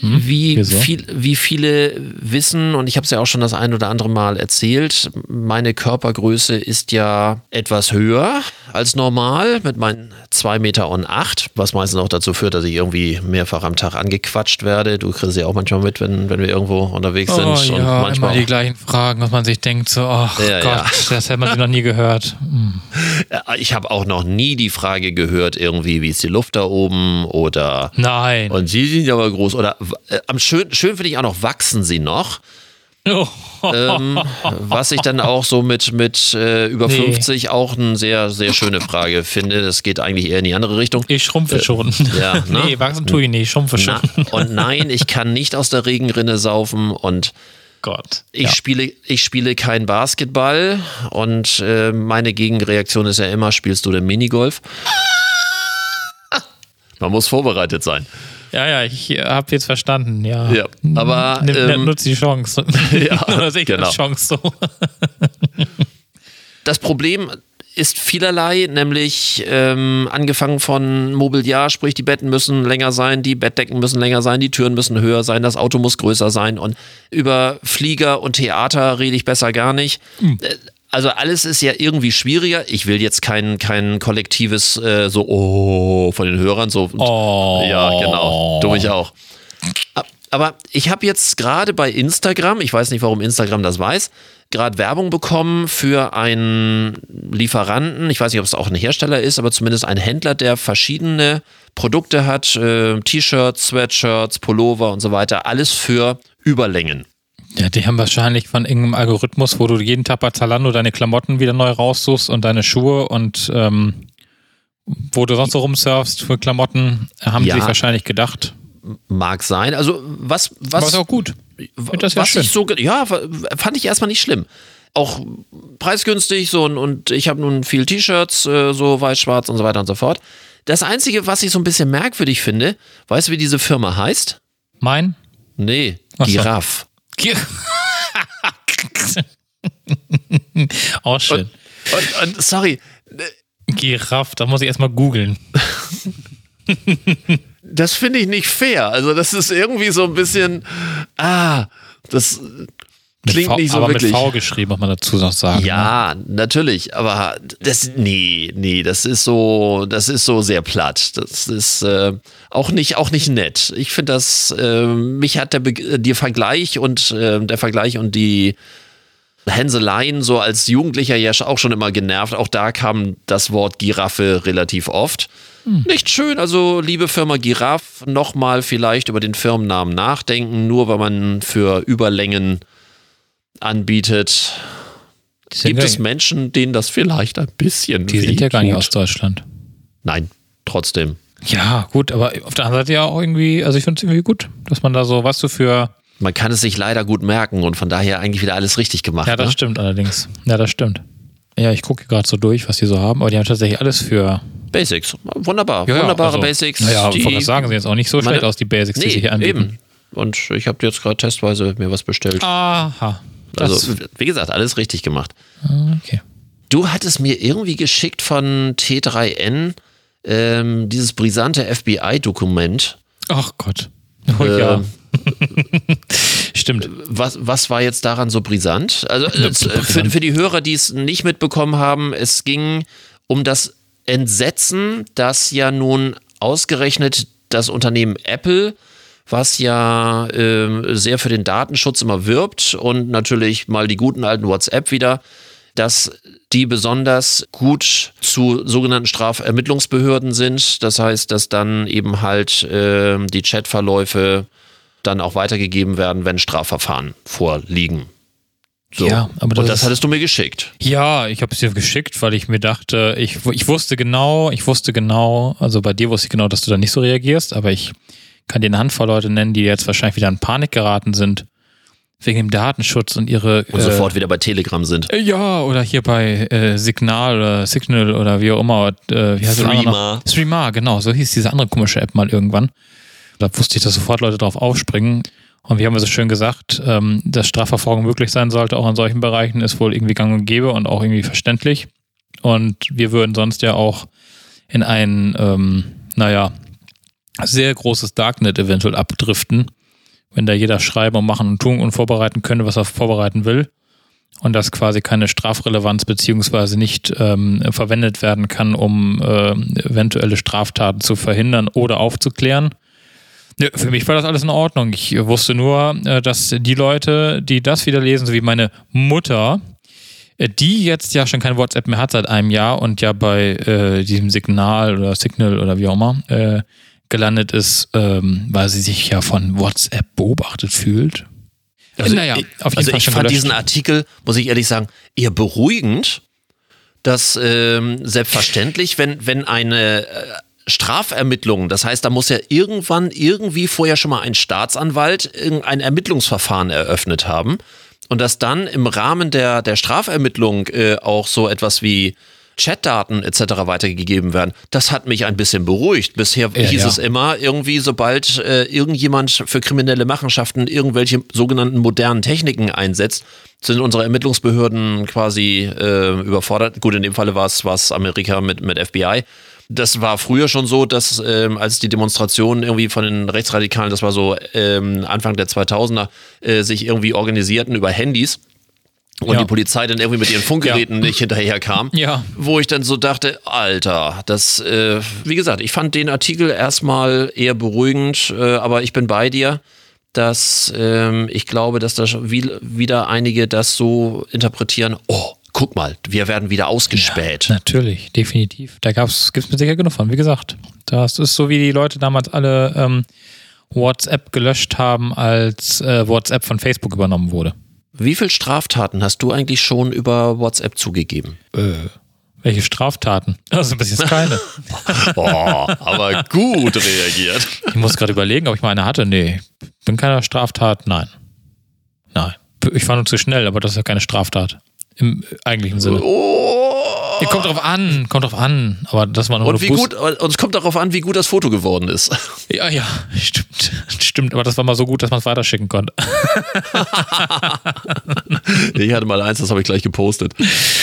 Wie, wieso? viel, wie viele wissen, und ich habe es ja auch schon das ein oder andere Mal erzählt, meine Körpergröße ist ja etwas höher als normal mit meinen 2 Meter und acht, was meistens auch dazu führt, dass ich irgendwie mehrfach am Tag angequatscht werde. Du kriegst ja auch manchmal mit, wenn, wenn wir irgendwo unterwegs sind. Oh, und ja, manchmal immer die gleichen Fragen, was man sich denkt, so, ach Ja, Gott, ja. das hätte man sich noch nie gehört. Hm. Ich habe auch noch nie die Frage gehört, irgendwie, wie ist die Luft da oben oder Nein. und sie sind ja aber groß oder am schön, schön finde ich auch noch, wachsen sie noch? Oh. Ähm, was ich dann auch so mit, mit äh, über Nee. 50 auch eine sehr, sehr schöne Frage finde. Das geht eigentlich eher in die andere Richtung. Ich schrumpfe schon. Äh, ja, ne? Nee, wachsen tue ich nicht, ich schrumpfe schon. Na, und nein, ich kann nicht aus der Regenrinne saufen und Gott. ich, ja. spiele, ich spiele kein Basketball und äh, meine Gegenreaktion ist ja immer, spielst du denn Minigolf? Man muss vorbereitet sein. Ja, ja, ich habe jetzt verstanden, ja. Ja, aber, Nimm, ähm, nutz die Chance. Ja, Oder sehe ich genau. als Chance so. Das Problem ist vielerlei, nämlich ähm, angefangen von Mobiliar, sprich die Betten müssen länger sein, die Bettdecken müssen länger sein, die Türen müssen höher sein, das Auto muss größer sein und über Flieger und Theater rede ich besser gar nicht. Äh, Also alles ist ja irgendwie schwieriger. Ich will jetzt kein, kein kollektives äh, so oh von den Hörern so Oh. ja genau, du mich auch. Aber ich habe jetzt gerade bei Instagram, ich weiß nicht, warum Instagram das weiß, gerade Werbung bekommen für einen Lieferanten. Ich weiß nicht, ob es auch ein Hersteller ist, aber zumindest ein Händler, der verschiedene Produkte hat: äh, T-Shirts, Sweatshirts, Pullover und so weiter. Alles für Überlängen. Ja, die haben wahrscheinlich von irgendeinem Algorithmus, wo du jeden Tag bei Zalando deine Klamotten wieder neu raussuchst und deine Schuhe und ähm, wo du sonst so rumsurfst für Klamotten, haben Ja. sie sich wahrscheinlich gedacht. Mag sein. Also, was. was ist auch gut. das was schön. ich so, ja, fand ich erstmal nicht schlimm. Auch preisgünstig so und, und ich habe nun viel T-Shirts, äh, so weiß, schwarz und so weiter und so fort. Das Einzige, was ich so ein bisschen merkwürdig finde, weißt du, wie diese Firma heißt? Mein? Nee, Ach. Giraffe. Auch schön. Und, und sorry, Giraffe, da muss ich erstmal googeln. das finde ich nicht fair. Also, das ist irgendwie so ein bisschen, ah, das klingt V, nicht so aber wirklich. mit V geschrieben, muss man dazu noch sagen. ne? Ja, natürlich, aber das nee, nee, das ist so, das ist so sehr platt. Das ist äh, auch nicht auch nicht nett. Ich finde das äh, mich hat der Be der Vergleich und äh, der Vergleich und die Hänseleien so als Jugendlicher ja auch schon immer genervt. Auch da kam das Wort Giraffe relativ oft. Nicht schön, also liebe Firma Giraffe, nochmal vielleicht über den Firmennamen nachdenken, nur weil man für Überlängen anbietet. Die Gibt ja, es Menschen, denen das vielleicht ein bisschen die sind ja gar nicht aus Deutschland. Nein, trotzdem. Ja, gut, aber auf der anderen Seite ja auch irgendwie, also ich finde es irgendwie gut, dass man da so, was du für. Man kann es sich leider gut merken und von daher eigentlich wieder alles richtig gemacht. Ja, das ne? stimmt allerdings. Ja, das stimmt. Ja, ich gucke gerade so durch, was die so haben, aber die haben tatsächlich alles für. Basics. Wunderbar. Ja, Wunderbare also, Basics. Naja, die- gerade sagen, sehen jetzt auch nicht so meine- schlecht aus, die Basics, die Nee, sie hier anbieten. eben. Und ich habe jetzt gerade testweise mir was bestellt. Aha. Das, also, wie gesagt, alles richtig gemacht. okay. Du hattest mir irgendwie geschickt von T3N ähm, dieses brisante FBI-Dokument. Ach Gott. Oh ja. Ähm, Stimmt. Was, was war jetzt daran so brisant? Also äh, für, für die Hörer, die es nicht mitbekommen haben, es ging um das Entsetzen, dass ja nun ausgerechnet das Unternehmen Apple, was ja äh, sehr für den Datenschutz immer wirbt und natürlich mal die guten alten WhatsApp wieder, dass die besonders gut zu sogenannten Strafermittlungsbehörden sind. Das heißt, dass dann eben halt äh, die Chatverläufe dann auch weitergegeben werden, wenn Strafverfahren vorliegen. So. Ja, aber das und das hattest du mir geschickt. Ja, ich habe es dir geschickt, weil ich mir dachte, ich, ich wusste genau, ich wusste genau, also bei dir wusste ich genau, dass du da nicht so reagierst, aber ich kann dir eine Handvoll Leute nennen, die jetzt wahrscheinlich wieder in Panik geraten sind wegen dem Datenschutz und ihre Und sofort wieder bei Telegram sind. äh, ja oder hier bei äh, Signal oder Signal oder wie auch immer, äh, wie heißt das Threema. noch? Threema, genau, so hieß diese andere komische App mal irgendwann. Da wusste ich, dass sofort Leute drauf aufspringen. Und wie haben wir so schön gesagt, ähm, dass Strafverfolgung möglich sein sollte, auch in solchen Bereichen, ist wohl irgendwie gang und gäbe und auch irgendwie verständlich. Und wir würden sonst ja auch in ein, ähm, naja, sehr großes Darknet eventuell abdriften, wenn da jeder schreiben und machen und tun und vorbereiten könnte, was er vorbereiten will. Und das quasi keine Strafrelevanz beziehungsweise nicht ähm, verwendet werden kann, um ähm, eventuelle Straftaten zu verhindern oder aufzuklären. Nö, für mich war das alles in Ordnung. Ich wusste nur, äh, dass die Leute, die das wieder lesen, so wie meine Mutter, äh, die jetzt ja schon kein WhatsApp mehr hat seit einem Jahr und ja bei äh, diesem Signal oder Signal oder wie auch immer äh, gelandet ist, ähm, weil sie sich ja von WhatsApp beobachtet fühlt. naja, ich, auf jeden also Fall ich fand diesen Artikel, muss ich ehrlich sagen, eher beruhigend, dass ähm, selbstverständlich, wenn, wenn eine äh, Strafermittlung, das heißt, da muss ja irgendwann irgendwie vorher schon mal ein Staatsanwalt irgendein Ermittlungsverfahren eröffnet haben und dass dann im Rahmen der, der Strafermittlung äh, auch so etwas wie Chatdaten etc. weitergegeben werden, das hat mich ein bisschen beruhigt. Bisher Ja, hieß ja. es immer, irgendwie sobald äh, irgendjemand für kriminelle Machenschaften irgendwelche sogenannten modernen Techniken einsetzt, sind unsere Ermittlungsbehörden quasi äh, überfordert. Gut, in dem Falle war es was Amerika mit, mit FBI. Das war früher schon so, dass ähm, als die Demonstrationen irgendwie von den Rechtsradikalen, das war so ähm, Anfang der 2000er, äh, sich irgendwie organisierten über Handys und Ja. die Polizei dann irgendwie mit ihren Funkgeräten nicht hinterherkam. Ja. Wo ich dann so dachte, Alter, das, äh, wie gesagt, ich fand den Artikel erstmal eher beruhigend, äh, aber ich bin bei dir, dass ähm, ich glaube, dass da schon wie, wieder einige das so interpretieren, oh, guck mal, wir werden wieder ausgespäht. Natürlich, definitiv. Da gab's, gibt's mir sicher genug von. Wie gesagt, das ist so, wie die Leute damals alle ähm, WhatsApp gelöscht haben, als äh, WhatsApp von Facebook übernommen wurde. Wie viel Straftaten hast du eigentlich schon über WhatsApp zugegeben? Welche Straftaten? Also bis jetzt keine. Boah, aber gut reagiert. Ich muss gerade überlegen, ob ich mal eine hatte. Nee, bin keiner Straftat. Nein. Nein. Ich war nur zu schnell, aber das ist ja keine Straftat. Im eigentlichen Sinne. Oh. Ja, kommt drauf an, kommt drauf an. Aber das war nur Und wie Bus- gut, und es kommt darauf an, wie gut das Foto geworden ist. Ja, ja, stimmt. Stimmt, aber das war mal so gut, dass man es weiterschicken konnte. Ich hatte mal eins, das habe ich gleich gepostet.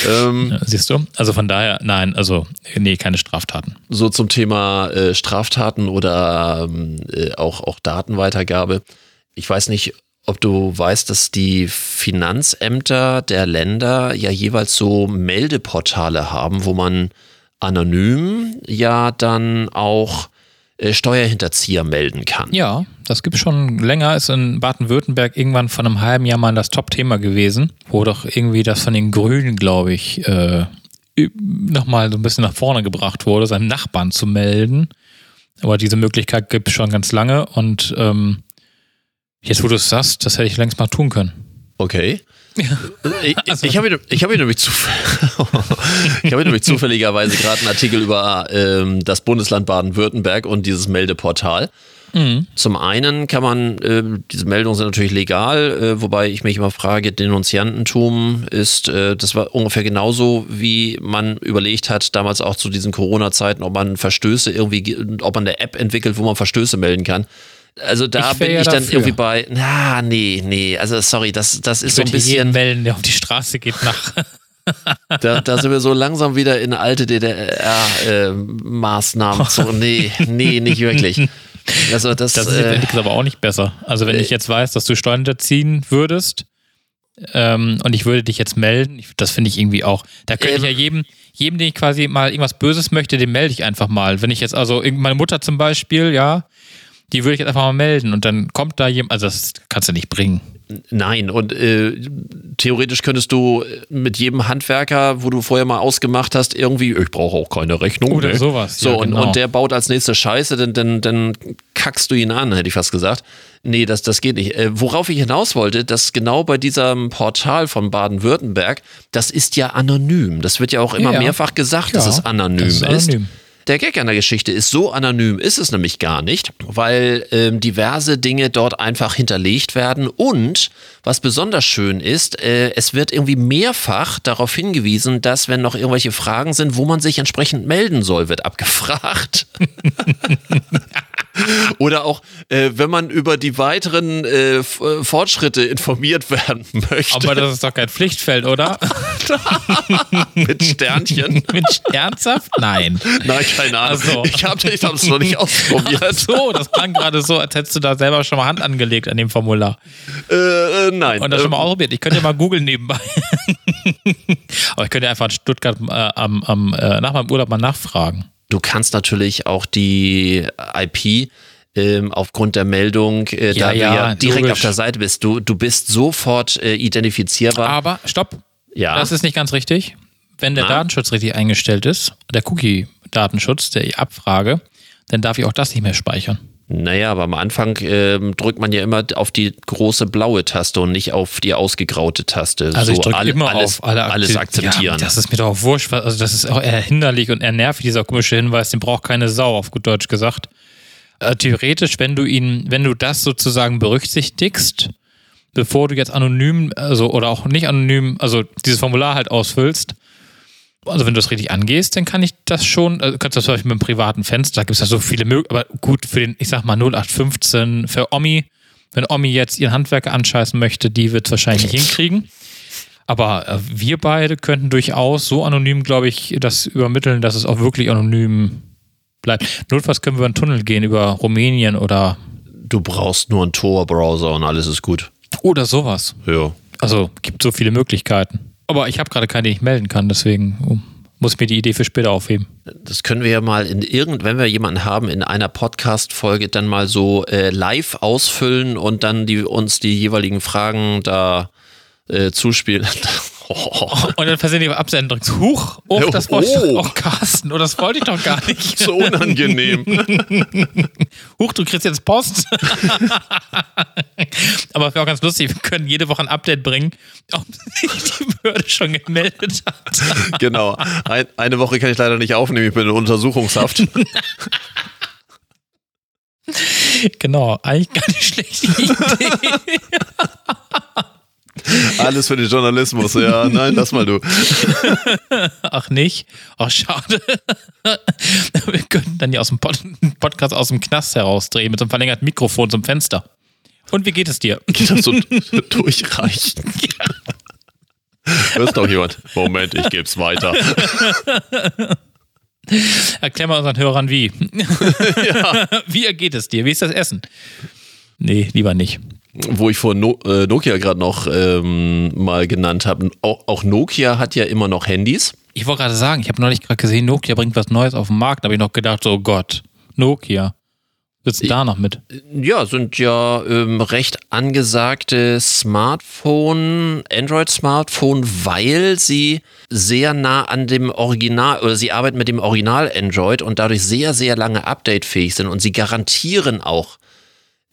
Ähm, Ja, Siehst du? Also von daher, nein, also, nee, keine Straftaten. so zum Thema äh, Straftaten oder ähm, äh, auch, auch Datenweitergabe. Ich weiß nicht, ob du weißt, dass die Finanzämter der Länder ja jeweils so Meldeportale haben, wo man anonym ja dann auch äh, Steuerhinterzieher melden kann. Ja, das gibt schon länger. Ist in Baden-Württemberg irgendwann vor einem halben Jahr mal das Top-Thema gewesen, wo doch irgendwie das von den Grünen, glaube ich, äh, nochmal so ein bisschen nach vorne gebracht wurde, seinem Nachbarn zu melden. Aber diese Möglichkeit gibt es schon ganz lange und ähm, jetzt, wo du es sagst, das hätte ich längst mal tun können. Okay. Ich, ich habe hier, ich hab nämlich, zuf ich hab nämlich zufälligerweise gerade einen Artikel über ähm, das Bundesland Baden-Württemberg und dieses Meldeportal. Zum einen kann man, äh, diese Meldungen sind natürlich legal, äh, wobei ich mich immer frage, Denunziantentum ist, äh, das war ungefähr genauso, wie man überlegt hat, damals auch zu diesen Corona-Zeiten, ob man Verstöße irgendwie, ge- ob man eine App entwickelt, wo man Verstöße melden kann. Also da Ich bin ja ich dann dafür. irgendwie bei, na, nee, nee, also sorry, das, das ist so ein bisschen, melden, der auf die Straße geht nach. da, da sind wir so langsam wieder in alte DDR-Maßnahmen. so, nee, nee, nicht wirklich. Also das, Das ist äh, aber auch nicht besser. Also wenn ich jetzt weiß, dass du Steuern hinterziehen würdest ähm, und ich würde dich jetzt melden, ich, das finde ich irgendwie auch. Da könnte ich ja Ähm. jedem, jedem, den ich quasi mal irgendwas Böses möchte, den melde ich einfach mal. Wenn ich jetzt, also meine Mutter zum Beispiel, ja, die würde ich jetzt einfach mal melden und dann kommt da jemand, also das kannst du nicht bringen. Nein, und äh, theoretisch könntest du mit jedem Handwerker, wo du vorher mal ausgemacht hast, irgendwie, ich brauche auch keine Rechnung. Oder ne? sowas, So, ja, und, genau. und der baut als nächste Scheiße, dann, dann, dann kackst du ihn an, hätte ich fast gesagt. Nee, das, das geht nicht. Äh, worauf ich hinaus wollte, dass genau bei diesem Portal von Baden-Württemberg, das ist ja anonym. Das wird ja auch immer Ja. mehrfach gesagt, dass Ja, es anonym das ist anonym. Der Gag an der Geschichte ist, so anonym ist es nämlich gar nicht, weil ähm, diverse Dinge dort einfach hinterlegt werden und was besonders schön ist, äh, es wird irgendwie mehrfach darauf hingewiesen, dass wenn noch irgendwelche Fragen sind, wo man sich entsprechend melden soll, wird abgefragt. Oder auch, äh, wenn man über die weiteren äh, äh, Fortschritte informiert werden möchte, Aber das ist doch kein Pflichtfeld, oder? mit Sternchen. Mit ernsthaft? Nein. Nein, keine Ahnung. So. Ich habe es noch nicht ausprobiert. Ach so, das klang gerade so, als hättest du da selber schon mal Hand angelegt an dem Formular. Äh, äh, nein. Und das schon mal Ähm, ausprobiert. Ich könnte ja mal googeln nebenbei. Aber ich könnte ja einfach in Stuttgart äh, am, am, äh, nach meinem Urlaub mal nachfragen. Du kannst natürlich auch die IP ähm, aufgrund der Meldung, äh, Ja, da du ja, ja direkt logisch. auf der Seite bist, du, du bist sofort äh, identifizierbar. Aber stopp, ja, das ist nicht ganz richtig. Wenn der Na? Datenschutz richtig eingestellt ist, der Cookie-Datenschutz, der Abfrage, dann darf ich auch das nicht mehr speichern. Naja, aber am Anfang ähm, drückt man ja immer auf die große blaue Taste und nicht auf die ausgegraute Taste. Also ich So drücke alle- immer alles, auf alle alles Aktiv- akzeptieren. Ja, das ist mir doch auch wurscht. Also das ist auch eher hinderlich und eher nervig, dieser komische Hinweis, den braucht keine Sau, auf gut Deutsch gesagt. Äh, theoretisch, wenn du ihn, wenn du das sozusagen berücksichtigst, bevor du jetzt anonym, also oder auch nicht anonym, also dieses Formular halt ausfüllst, also wenn du das richtig angehst, dann kann ich das schon, also kannst du das zum Beispiel mit einem privaten Fenster, da gibt es ja so viele Möglichkeiten, aber gut für den, ich sag mal 0815, für Omi, wenn Omi jetzt ihren Handwerker anscheißen möchte, die wird es wahrscheinlich nicht hinkriegen. Aber äh, wir beide könnten durchaus so anonym, glaube ich, das übermitteln, dass es auch wirklich anonym bleibt. Notfalls können wir über einen Tunnel gehen, über Rumänien oder, Du brauchst nur einen Tor-Browser und alles ist gut. oder sowas. Ja. Also gibt so viele Möglichkeiten. Aber ich habe gerade keine, die ich melden kann, deswegen oh, muss ich mir die Idee für später aufheben. Das können wir ja mal in irgend, wenn wir jemanden haben, in einer Podcast-Folge dann mal so äh, live ausfüllen und dann die, uns die jeweiligen Fragen da äh, zuspielen. oh, Und dann versehentlich Absenden drückst. Huch, oh, das wollte ich oh. doch, oh, Carsten, oh, das wollte ich doch gar nicht. so unangenehm. Huch, du kriegst jetzt Post. Aber es wäre auch ganz lustig, wir können jede Woche ein Update bringen, ob sich die Behörde schon gemeldet hat. genau. Ein, eine Woche kann ich leider nicht aufnehmen, ich bin in Untersuchungshaft. Genau, eigentlich gar nicht schlechte Idee. Alles für den Journalismus, ja. Nein, lass mal du. Ach nicht? Ach schade. Wir könnten dann ja aus dem Pod Podcast aus dem Knast herausdrehen mit so einem verlängerten Mikrofon zum Fenster. Und wie geht es dir? Geht das so durchreichen? Hörst doch jemand. Moment, ich geb's weiter. Erklär mal unseren Hörern wie. Wie geht es dir? Wie ist das Essen? Nee, lieber nicht. Wo ich vor no äh, Nokia gerade noch ähm, mal genannt habe, auch, auch Nokia hat ja immer noch Handys. Ich wollte gerade sagen, ich habe neulich gerade gesehen, Nokia bringt was Neues auf den Markt. Da habe ich noch gedacht, so oh Gott, Nokia. Sitzt da noch mit? Ja, sind ja ähm, recht angesagte Smartphone, Android-Smartphone, weil sie sehr nah an dem Original oder sie arbeiten mit dem Original Android und dadurch sehr, sehr lange updatefähig sind und sie garantieren auch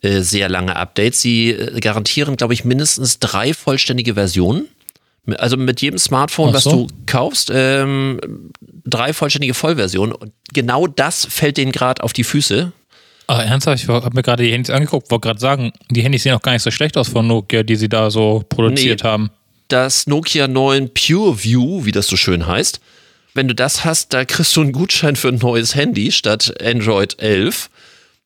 äh, sehr lange Updates. Sie äh, garantieren, glaube ich, mindestens drei vollständige Versionen. Also mit jedem Smartphone, Ach was so. du kaufst, ähm, drei vollständige Vollversionen. Und genau das fällt denen gerade auf die Füße. Ah, ernsthaft, ich habe mir gerade die Handys angeguckt, wollte gerade sagen, die Handys sehen auch gar nicht so schlecht aus von Nokia, die sie da so produziert Nee. haben. das Nokia 9 Pure View, wie das so schön heißt. Wenn du das hast, da kriegst du einen Gutschein für ein neues Handy statt Android 11,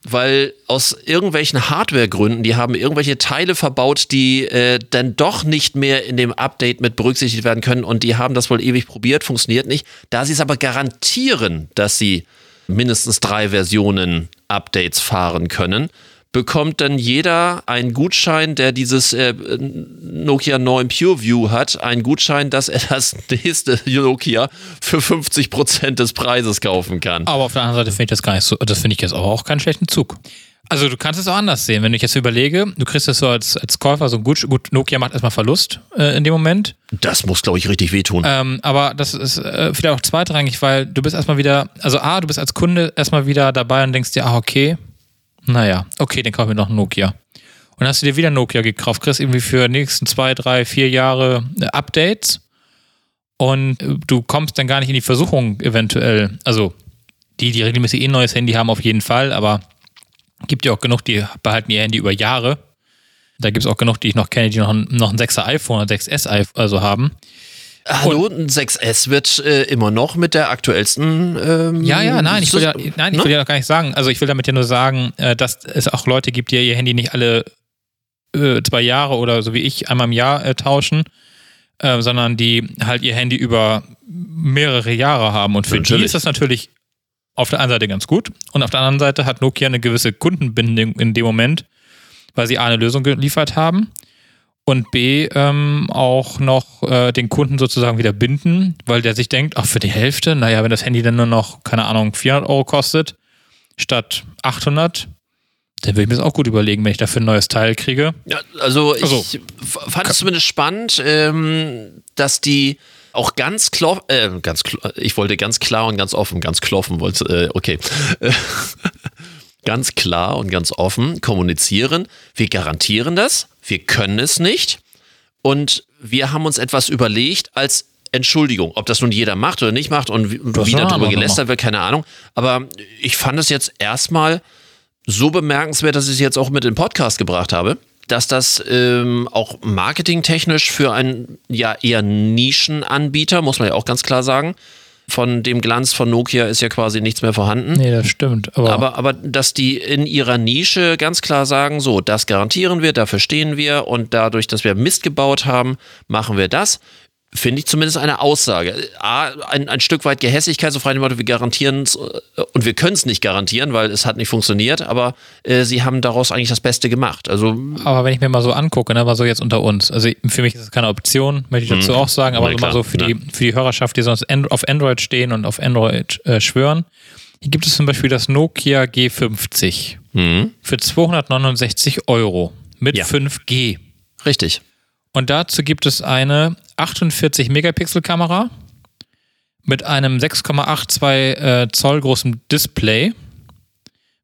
weil aus irgendwelchen Hardwaregründen, die haben irgendwelche Teile verbaut, die äh, dann doch nicht mehr in dem Update mit berücksichtigt werden können und die haben das wohl ewig probiert, funktioniert nicht. Da sie es aber garantieren, dass sie mindestens drei Versionen Updates fahren können, bekommt dann jeder einen Gutschein, der dieses äh, Nokia 9 PureView hat, einen Gutschein, dass er das nächste Nokia für 50% des Preises kaufen kann. Aber auf der anderen Seite finde ich das gar nicht so, das finde ich jetzt auch keinen schlechten Zug. Also du kannst es auch anders sehen. Wenn ich jetzt überlege, du kriegst es so als, als Käufer so gut, gut, Nokia macht erstmal Verlust äh, in dem Moment. Das muss, glaube ich, richtig wehtun. Ähm, aber das ist äh, vielleicht auch zweitrangig, weil du bist erstmal wieder, also A, du bist als Kunde erstmal wieder dabei und denkst dir, ah, okay, naja, okay, dann kaufen wir noch einen Nokia. Und hast du dir wieder Nokia gekauft, kriegst irgendwie für die nächsten zwei, drei, vier Jahre äh, Updates und äh, du kommst dann gar nicht in die Versuchung eventuell, also die, die regelmäßig eh ein neues Handy haben, auf jeden Fall, aber Gibt ja auch genug, die behalten ihr Handy über Jahre. Da gibt es auch genug, die ich noch kenne, die noch ein, noch ein 6er iPhone oder 6S also haben. Hallo, ein 6S wird äh, immer noch mit der aktuellsten. Ähm, ja, ja, nein, ich will ja, nein, ich ne? will ja gar nicht sagen. Also ich will damit ja nur sagen, äh, dass es auch Leute gibt, die ihr Handy nicht alle äh, zwei Jahre oder so wie ich einmal im Jahr äh, tauschen, äh, sondern die halt ihr Handy über mehrere Jahre haben. Und für natürlich. die ist das natürlich auf der einen Seite ganz gut und auf der anderen Seite hat Nokia eine gewisse Kundenbindung in dem Moment, weil sie A eine Lösung geliefert haben und B ähm, auch noch äh, den Kunden sozusagen wieder binden, weil der sich denkt, ach für die Hälfte, naja, wenn das Handy dann nur noch, keine Ahnung, 400 Euro kostet statt 800, dann würde ich mir das auch gut überlegen, wenn ich dafür ein neues Teil kriege. Ja, also ich also, fand es zumindest spannend, ähm, dass die auch ganz klar, äh, ganz ich wollte ganz klar und ganz offen, ganz kloffen wollte, äh, okay. ganz klar und ganz offen kommunizieren. Wir garantieren das, wir können es nicht und wir haben uns etwas überlegt als Entschuldigung, ob das nun jeder macht oder nicht macht und wie, wie darüber gelästert wird, keine Ahnung. Aber ich fand es jetzt erstmal so bemerkenswert, dass ich es jetzt auch mit in den Podcast gebracht habe dass das ähm, auch marketingtechnisch für einen ja eher Nischenanbieter, muss man ja auch ganz klar sagen, von dem Glanz von Nokia ist ja quasi nichts mehr vorhanden. Nee, das stimmt. Aber, aber, aber dass die in ihrer Nische ganz klar sagen, so, das garantieren wir, dafür stehen wir und dadurch, dass wir Mist gebaut haben, machen wir das finde ich zumindest eine Aussage. A, ein, ein Stück weit Gehässigkeit, so frei dem Motto, wir garantieren es äh, und wir können es nicht garantieren, weil es hat nicht funktioniert, aber äh, sie haben daraus eigentlich das Beste gemacht. Also, aber wenn ich mir mal so angucke, ne, mal so jetzt unter uns, also für mich ist es keine Option, möchte ich dazu mh, auch sagen, aber mal so für, ja. die, für die Hörerschaft, die sonst auf Android stehen und auf Android äh, schwören, hier gibt es zum Beispiel das Nokia G50 mhm. für 269 Euro mit ja. 5G. Richtig. Und dazu gibt es eine 48 Megapixel Kamera mit einem 6,82 äh, Zoll großen Display,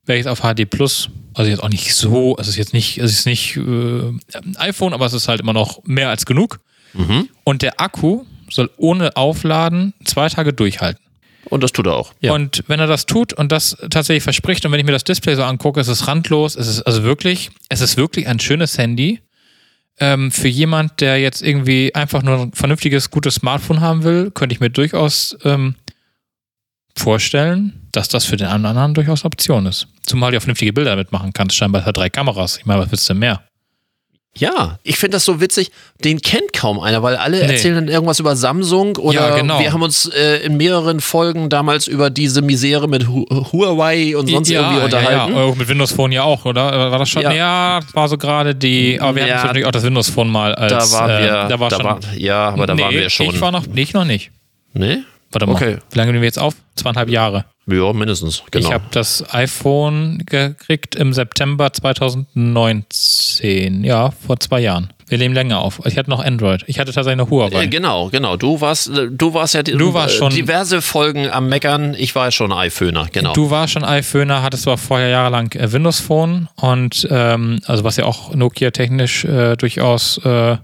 welches auf HD Plus, also jetzt auch nicht so, es ist jetzt nicht, es ist nicht äh, iPhone, aber es ist halt immer noch mehr als genug. Mhm. Und der Akku soll ohne Aufladen zwei Tage durchhalten. Und das tut er auch. Ja. Und wenn er das tut und das tatsächlich verspricht, und wenn ich mir das Display so angucke, ist es randlos, es ist also wirklich, es ist wirklich ein schönes Handy ähm, für jemand, der jetzt irgendwie einfach nur ein vernünftiges, gutes Smartphone haben will, könnte ich mir durchaus ähm, vorstellen, dass das für den anderen durchaus Option ist. Zumal du auch vernünftige Bilder damit machen kannst. Scheinbar hat er drei Kameras. Ich meine, was willst du mehr? Ja, ich finde das so witzig. Den kennt kaum einer, weil alle nee. erzählen dann irgendwas über Samsung oder ja, genau. wir haben uns äh, in mehreren Folgen damals über diese Misere mit Hu Huawei und sonst ja, irgendwie unterhalten. Ja, ja. mit Windows Phone ja auch, oder? War das schon? Ja, ja war so gerade die. Aber wir hatten natürlich auch das Windows Phone mal als. Da waren wir. Äh, da war da schon, war, ja, aber da nee, waren wir schon. Ich war noch, ich noch nicht. Nee? Warte mal. Okay. Wie lange nehmen wir jetzt auf? Zweieinhalb Jahre. Ja, mindestens, genau. Ich habe das iPhone gekriegt im September 2019, ja, vor zwei Jahren. Wir leben länger auf. Ich hatte noch Android. Ich hatte tatsächlich noch Huawei. Äh, genau, genau. Du warst, du warst ja du warst schon, diverse Folgen am Meckern. Ich war schon iPhoner, genau. Du warst schon iPhoner, hattest zwar vorher jahrelang äh, Windows Phone und ähm, also was ja auch Nokia technisch äh, durchaus. Äh,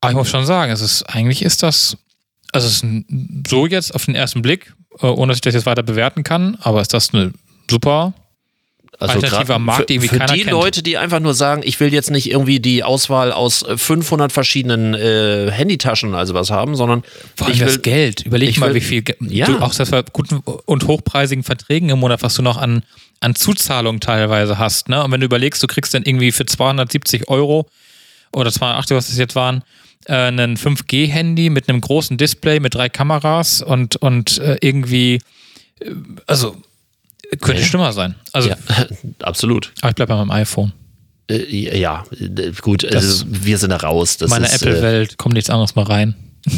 aber ich muss schon sagen, es ist eigentlich ist das, also ist so jetzt auf den ersten Blick äh, ohne dass ich das jetzt weiter bewerten kann. Aber ist das eine super also Alternative am Markt, für keiner die kennt. Leute, die einfach nur sagen, ich will jetzt nicht irgendwie die Auswahl aus 500 verschiedenen äh, Handytaschen also was haben, sondern Vor allem ich will das Geld. Überleg mal, will, wie viel ja. du auch das bei guten und hochpreisigen Verträgen im Monat, was du noch an, an Zuzahlungen teilweise hast. Ne? Und wenn du überlegst, du kriegst dann irgendwie für 270 Euro oder 280, was das jetzt waren, äh, ein 5G-Handy mit einem großen Display mit drei Kameras und, und äh, irgendwie, äh, also Könnte schlimmer sein. Also, Ja, absolut. aber ich bleibe bei meinem iPhone. Äh, ja, gut, also wir sind da raus. Das Meine äh, Apple-Welt, kommt nichts anderes mal rein.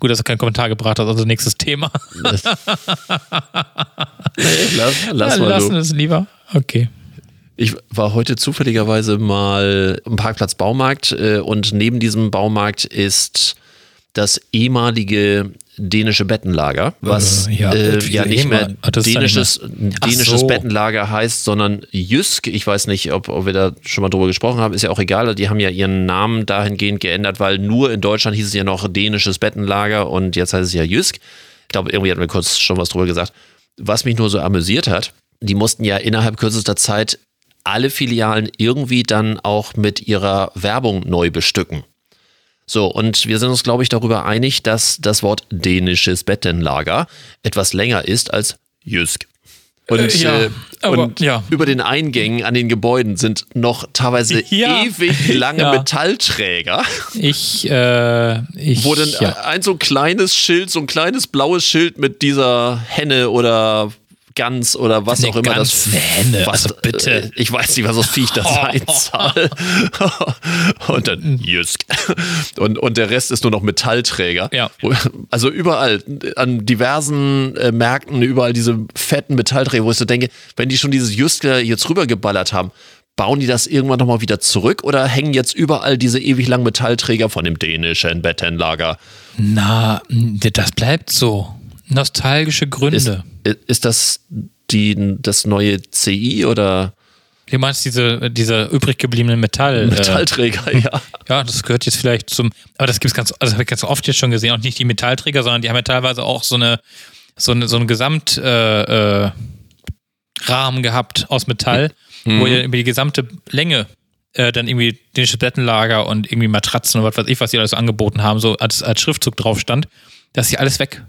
Gut, dass du keinen Kommentar gebracht hast, also nächstes Thema. das, nee, lass, lass Ja, mal lassen du. es lieber. Okay. Ich war heute zufälligerweise mal im Parkplatz Baumarkt äh, und neben diesem Baumarkt ist das ehemalige dänische Bettenlager, was Äh, ja, äh, ja nicht mehr dänisches, dänisches so. Bettenlager heißt, sondern Jysk. Ich weiß nicht, ob, ob wir da schon mal drüber gesprochen haben, ist ja auch egal. Die haben ja ihren Namen dahingehend geändert, weil nur in Deutschland hieß es ja noch dänisches Bettenlager und jetzt heißt es ja Jysk. Ich glaube, irgendwie hatten wir kurz schon was drüber gesagt. Was mich nur so amüsiert hat, die mussten ja innerhalb kürzester Zeit alle Filialen irgendwie dann auch mit ihrer Werbung neu bestücken. So, und wir sind uns, glaube ich, darüber einig, dass das Wort dänisches Bettenlager etwas länger ist als Jysk. Und, Äh, ja, äh, aber- und ja. über den Eingängen an den Gebäuden sind noch teilweise Ja. ewig lange. Metallträger, Ich, äh, ich, wo dann ein so kleines Schild, so ein kleines blaues Schild mit dieser Henne oder Gans oder was Eine auch immer Gans, das eine Henne, was, also bitte. äh, ich weiß nicht, was das Viech da sein soll. und dann Jysk. Und, und der Rest ist nur noch Metallträger. Ja. Also überall, an diversen äh, Märkten, überall diese fetten Metallträger, wo ich so denke, wenn die schon dieses Jysk da jetzt rübergeballert haben, bauen die das irgendwann nochmal wieder zurück oder hängen jetzt überall diese ewig langen Metallträger von dem dänischen Bettenlager? Na, das bleibt so. Nostalgische Gründe. Ist, ist das die, das neue CI oder du meinst diese, diese übrig gebliebenen Metall. Metallträger? ja. Äh, ja, das gehört jetzt vielleicht zum. Aber das gibt's ganz, also habe ich ganz oft jetzt schon gesehen. Auch nicht die Metallträger, sondern die haben ja teilweise auch so eine, so eine, so einen Gesamt, äh, äh, Rahmen gehabt aus Metall, wo ihr über die gesamte Länge äh, dann irgendwie dänisches Bettenlager und irgendwie Matratzen und was weiß ich, was die alles angeboten haben, so als, als Schriftzug drauf stand. Das ist hier alles weg.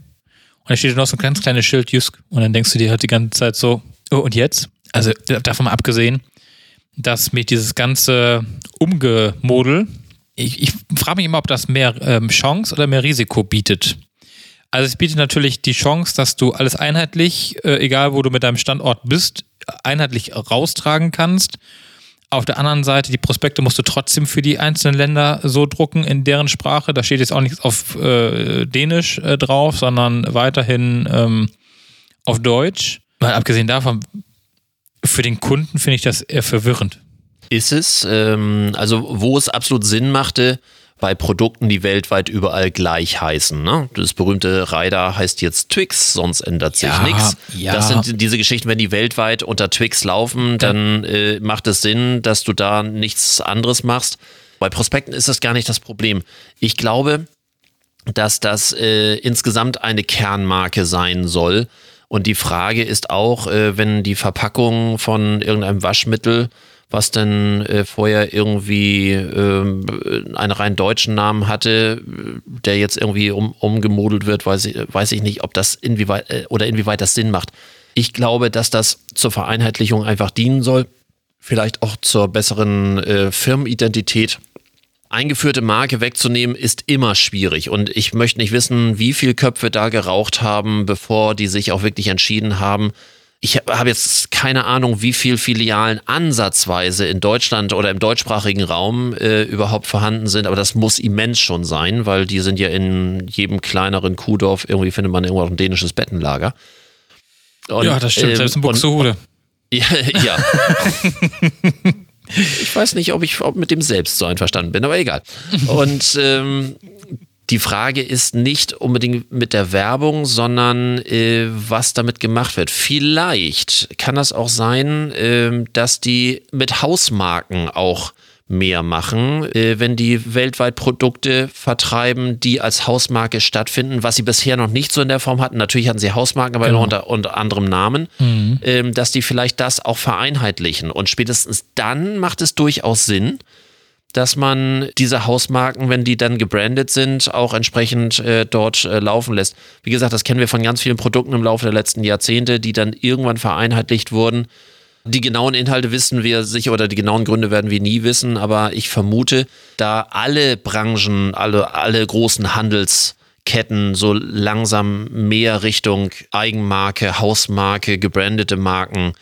Und da steht noch so ein ganz kleines Schild Jysk. Und dann denkst du dir halt die ganze Zeit so, oh, und jetzt? Also davon mal abgesehen, dass mich dieses ganze Umgemodel, ich, ich frage mich immer, ob das mehr ähm, Chance oder mehr Risiko bietet. Also es bietet natürlich die Chance, dass du alles einheitlich, äh, egal wo du mit deinem Standort bist, einheitlich raustragen kannst. Auf der anderen Seite, die Prospekte musst du trotzdem für die einzelnen Länder so drucken in deren Sprache. Da steht jetzt auch nichts auf äh, Dänisch äh, drauf, sondern weiterhin ähm, auf Deutsch. Mal abgesehen davon, für den Kunden finde ich das eher verwirrend. Ist es, ähm, also wo es absolut Sinn machte, bei Produkten, die weltweit überall gleich heißen. Ne? Das berühmte Rider heißt jetzt Twix, sonst ändert sich Ja, nichts. ja. Das sind diese Geschichten, wenn die weltweit unter Twix laufen, dann äh, macht es Sinn, dass du da nichts anderes machst. Bei Prospekten ist das gar nicht das Problem. Ich glaube, dass das äh, insgesamt eine Kernmarke sein soll. Und die Frage ist auch, äh, wenn die Verpackung von irgendeinem Waschmittel, was denn äh, vorher irgendwie ähm, einen rein deutschen Namen hatte, äh, der jetzt irgendwie um, umgemodelt wird, weiß ich, weiß ich nicht, ob das inwieweit äh, oder inwieweit das Sinn macht. Ich glaube, dass das zur Vereinheitlichung einfach dienen soll, vielleicht auch zur besseren äh, Firmenidentität eingeführte Marke wegzunehmen, ist immer schwierig. Und ich möchte nicht wissen, wie viel Köpfe da geraucht haben, bevor die sich auch wirklich entschieden haben. Ich habe jetzt keine Ahnung, wie viel Filialen ansatzweise in Deutschland oder im deutschsprachigen Raum äh, überhaupt vorhanden sind, aber das muss immens schon sein, weil die sind ja in jedem kleineren Kuhdorf, irgendwie findet man irgendwo ein dänisches Bettenlager. Und, ja, das stimmt. ähm, Selbst in Buxtehude. ja, ja. ich weiß nicht, ob ich ob mit dem selbst so einverstanden bin, aber egal. Und ähm, die Frage ist nicht unbedingt mit der Werbung, sondern äh, was damit gemacht wird. Vielleicht kann das auch sein, ähm, dass die mit Hausmarken auch mehr machen, äh, wenn die weltweit Produkte vertreiben, die als Hausmarke stattfinden, was sie bisher noch nicht so in der Form hatten. Natürlich hatten sie Hausmarken, aber immer unter, unter anderem Namen, ähm, dass die vielleicht das auch vereinheitlichen. Und spätestens dann macht es durchaus Sinn, dass man diese Hausmarken, wenn die dann gebrandet sind, auch entsprechend äh, dort äh, laufen lässt. Wie gesagt, das kennen wir von ganz vielen Produkten im Laufe der letzten Jahrzehnte, die dann irgendwann vereinheitlicht wurden. Die genauen Inhalte wissen wir sicher oder die genauen Gründe werden wir nie wissen, aber ich vermute, da alle Branchen, alle, alle großen Handelsketten Ketten so langsam mehr Richtung Eigenmarke, Hausmarke, gebrandete Marken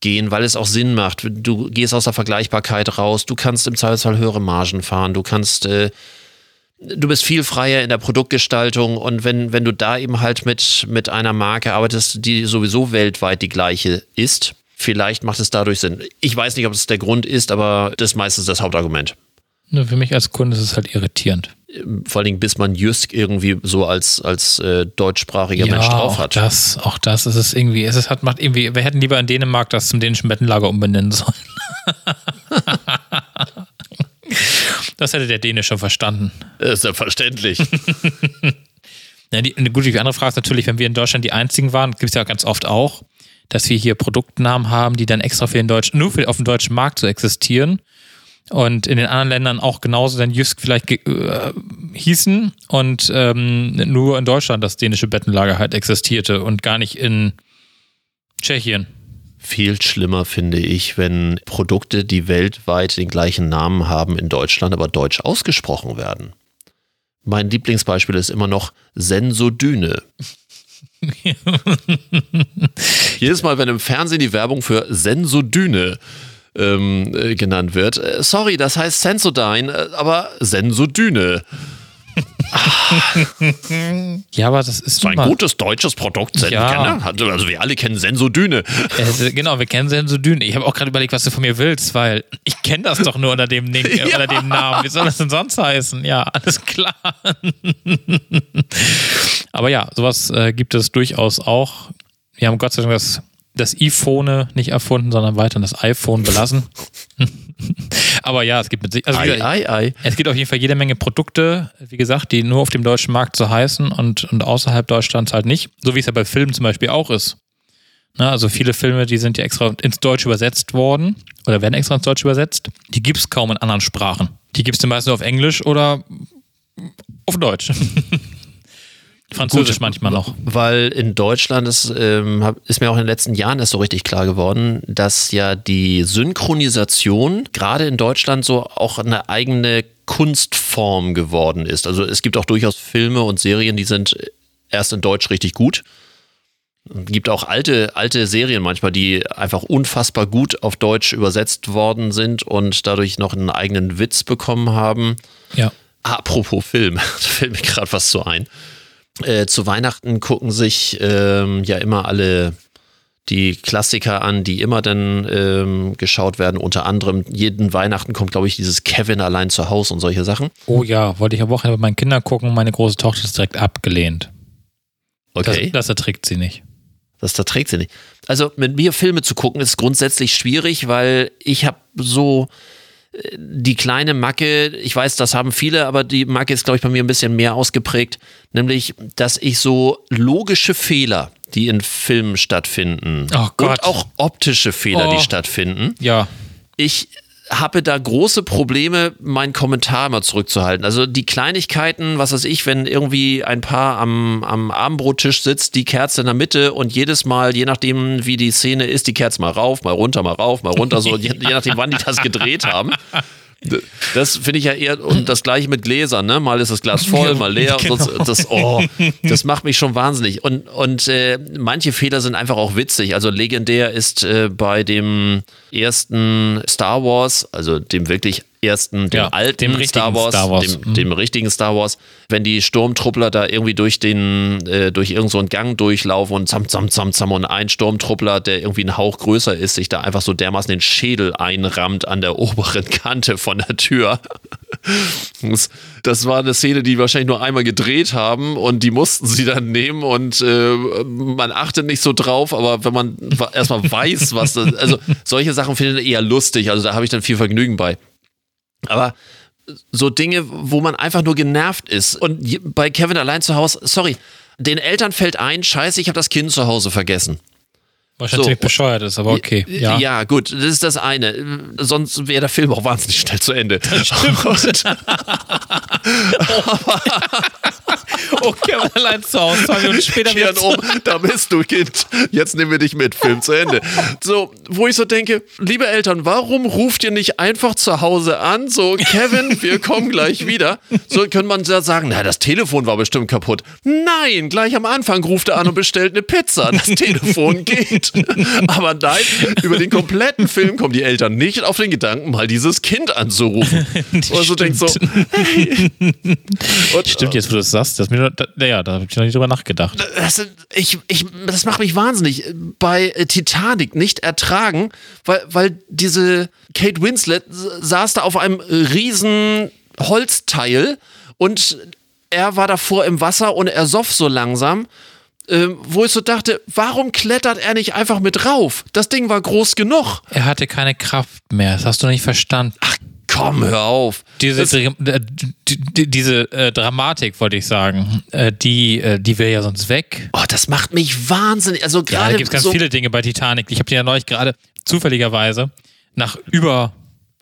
gehen, weil es auch Sinn macht. Du gehst aus der Vergleichbarkeit raus, du kannst im Zweifelsfall höhere Margen fahren, du kannst, äh, du bist viel freier in der Produktgestaltung und wenn, wenn du da eben halt mit, mit einer Marke arbeitest, die sowieso weltweit die gleiche ist, vielleicht macht es dadurch Sinn. Ich weiß nicht, ob es der Grund ist, aber das ist meistens das Hauptargument. Für mich als Kunde ist es halt irritierend. Vor allen Dingen, bis man Jysk irgendwie so als, als äh, deutschsprachiger ja, Mensch drauf hat. Auch das, auch das ist es irgendwie. Es ist, hat, macht irgendwie, wir hätten lieber in Dänemark das zum dänischen Bettenlager umbenennen sollen. das hätte der Dänische verstanden. ist ja verständlich. ja, die, eine gute andere Frage ist natürlich, wenn wir in Deutschland die einzigen waren, gibt es ja ganz oft auch, dass wir hier Produktnamen haben, die dann extra für den deutschen, nur für, auf dem deutschen Markt so existieren und in den anderen Ländern auch genauso dann Jysk vielleicht äh, hießen und ähm, nur in Deutschland das dänische Bettenlager halt existierte und gar nicht in Tschechien. Viel schlimmer finde ich, wenn Produkte, die weltweit den gleichen Namen haben, in Deutschland aber deutsch ausgesprochen werden. Mein Lieblingsbeispiel ist immer noch Sensodyne. Jedes Mal, wenn im Fernsehen die Werbung für Sensodyne ähm, äh, genannt wird. Äh, sorry, das heißt Sensodyne, äh, aber Sensodyne. ja, aber das ist so ein gutes deutsches Produkt. Ja. Also wir alle kennen Sensodyne. Äh, genau, wir kennen Sensodyne. Ich habe auch gerade überlegt, was du von mir willst, weil ich kenne das doch nur unter dem, Link, ja. unter dem Namen. Wie soll das denn sonst heißen? Ja, alles klar. aber ja, sowas äh, gibt es durchaus auch. Wir haben Gott sei Dank das das iPhone nicht erfunden, sondern weiter das iPhone belassen. Aber ja, es gibt mit also ei, ei, ei. es gibt auf jeden Fall jede Menge Produkte, wie gesagt, die nur auf dem deutschen Markt so heißen und, und außerhalb Deutschlands halt nicht. So wie es ja bei Filmen zum Beispiel auch ist. Na, also viele Filme, die sind ja extra ins Deutsche übersetzt worden oder werden extra ins Deutsche übersetzt. Die gibt es kaum in anderen Sprachen. Die gibt es meistens nur auf Englisch oder auf Deutsch. Französisch Gut, manchmal noch. Weil in Deutschland ist, ähm, ist mir auch in den letzten Jahren erst so richtig klar geworden, dass ja die Synchronisation gerade in Deutschland so auch eine eigene Kunstform geworden ist. Also es gibt auch durchaus Filme und Serien, die sind erst in Deutsch richtig gut. Es gibt auch alte, alte Serien manchmal, die einfach unfassbar gut auf Deutsch übersetzt worden sind und dadurch noch einen eigenen Witz bekommen haben. Ja. Apropos Film, da fällt mir gerade was so ein. Äh, zu Weihnachten gucken sich ähm, ja immer alle die Klassiker an, die immer dann ähm, geschaut werden. Unter anderem jeden Weihnachten kommt, glaube ich, dieses Kevin allein zu Hause und solche Sachen. Oh ja, wollte ich am Wochenende mit meinen Kindern gucken. Meine große Tochter ist direkt abgelehnt. Okay. Das, das erträgt sie nicht. Das erträgt sie nicht. Also mit mir Filme zu gucken ist grundsätzlich schwierig, weil ich habe so die kleine Macke, ich weiß, das haben viele, aber die Macke ist, glaube ich, bei mir ein bisschen mehr ausgeprägt, nämlich, dass ich so logische Fehler, die in Filmen stattfinden oh und auch optische Fehler, oh. die stattfinden, ja. ich habe da große Probleme, meinen Kommentar mal zurückzuhalten. Also die Kleinigkeiten, was weiß ich, wenn irgendwie ein Paar am, am Abendbrottisch sitzt, die Kerze in der Mitte und jedes Mal, je nachdem, wie die Szene ist, die Kerze mal rauf, mal runter, mal rauf, mal runter, so je, je nachdem, wann die das gedreht haben. Das finde ich ja eher, und das gleiche mit Gläsern, ne? Mal ist das Glas voll, mal leer. Genau. Das, das, oh, das macht mich schon wahnsinnig. Und, und äh, manche Fehler sind einfach auch witzig. Also legendär ist äh, bei dem ersten Star Wars, also dem wirklich ersten, dem ja, alten dem Star Wars, Star Wars. Dem, mhm. dem, richtigen Star Wars, wenn die Sturmtruppler da irgendwie durch den, äh, durch irgendeinen so Gang durchlaufen und zam, zam, zam, zam und ein Sturmtruppler, der irgendwie ein Hauch größer ist, sich da einfach so dermaßen den Schädel einrammt an der oberen Kante von der Tür. das, das war eine Szene, die wahrscheinlich nur einmal gedreht haben und die mussten sie dann nehmen und äh, man achtet nicht so drauf, aber wenn man erstmal weiß, was das, also solche Sachen finde ich eher lustig, also da habe ich dann viel Vergnügen bei. Aber so Dinge, wo man einfach nur genervt ist. Und bei Kevin allein zu Hause, sorry, den Eltern fällt ein, scheiße, ich habe das Kind zu Hause vergessen. Wahrscheinlich so. bescheuert ist, aber okay. Ja. ja, gut, das ist das eine. Sonst wäre der Film auch wahnsinnig schnell zu Ende. Das stimmt. Okay, aber allein zu Hause, zwei Minuten später wieder um, da bist du, Kind. Jetzt nehmen wir dich mit. Film zu Ende. So, wo ich so denke, liebe Eltern, warum ruft ihr nicht einfach zu Hause an? So, Kevin, wir kommen gleich wieder. So könnte man ja sagen, na, das Telefon war bestimmt kaputt. Nein, gleich am Anfang ruft er an und bestellt eine Pizza. Das Telefon geht. Aber nein, über den kompletten Film kommen die Eltern nicht auf den Gedanken, mal dieses Kind anzurufen. Und so denkt so, hey. Und, Stimmt, jetzt wo du es sagst, das, mir, da, ja, da habe ich noch nicht drüber nachgedacht. das, ich, ich, das macht mich wahnsinnig. Bei äh, Titanic nicht ertragen, weil, weil diese Kate Winslet saß da auf einem riesen Holzteil und er war davor im Wasser und er soff so langsam. Ähm, wo ich so dachte, warum klettert er nicht einfach mit rauf? Das Ding war groß genug. Er hatte keine Kraft mehr, das hast du nicht verstanden. Ach komm, hör auf. Diese, äh, die, die, diese äh, Dramatik, wollte ich sagen, äh, die, äh, die wäre ja sonst weg. Oh, das macht mich wahnsinnig. Also Ja, da gerade gibt es ganz so, viele Dinge bei Titanic. Ich habe die ja neulich gerade zufälligerweise nach über,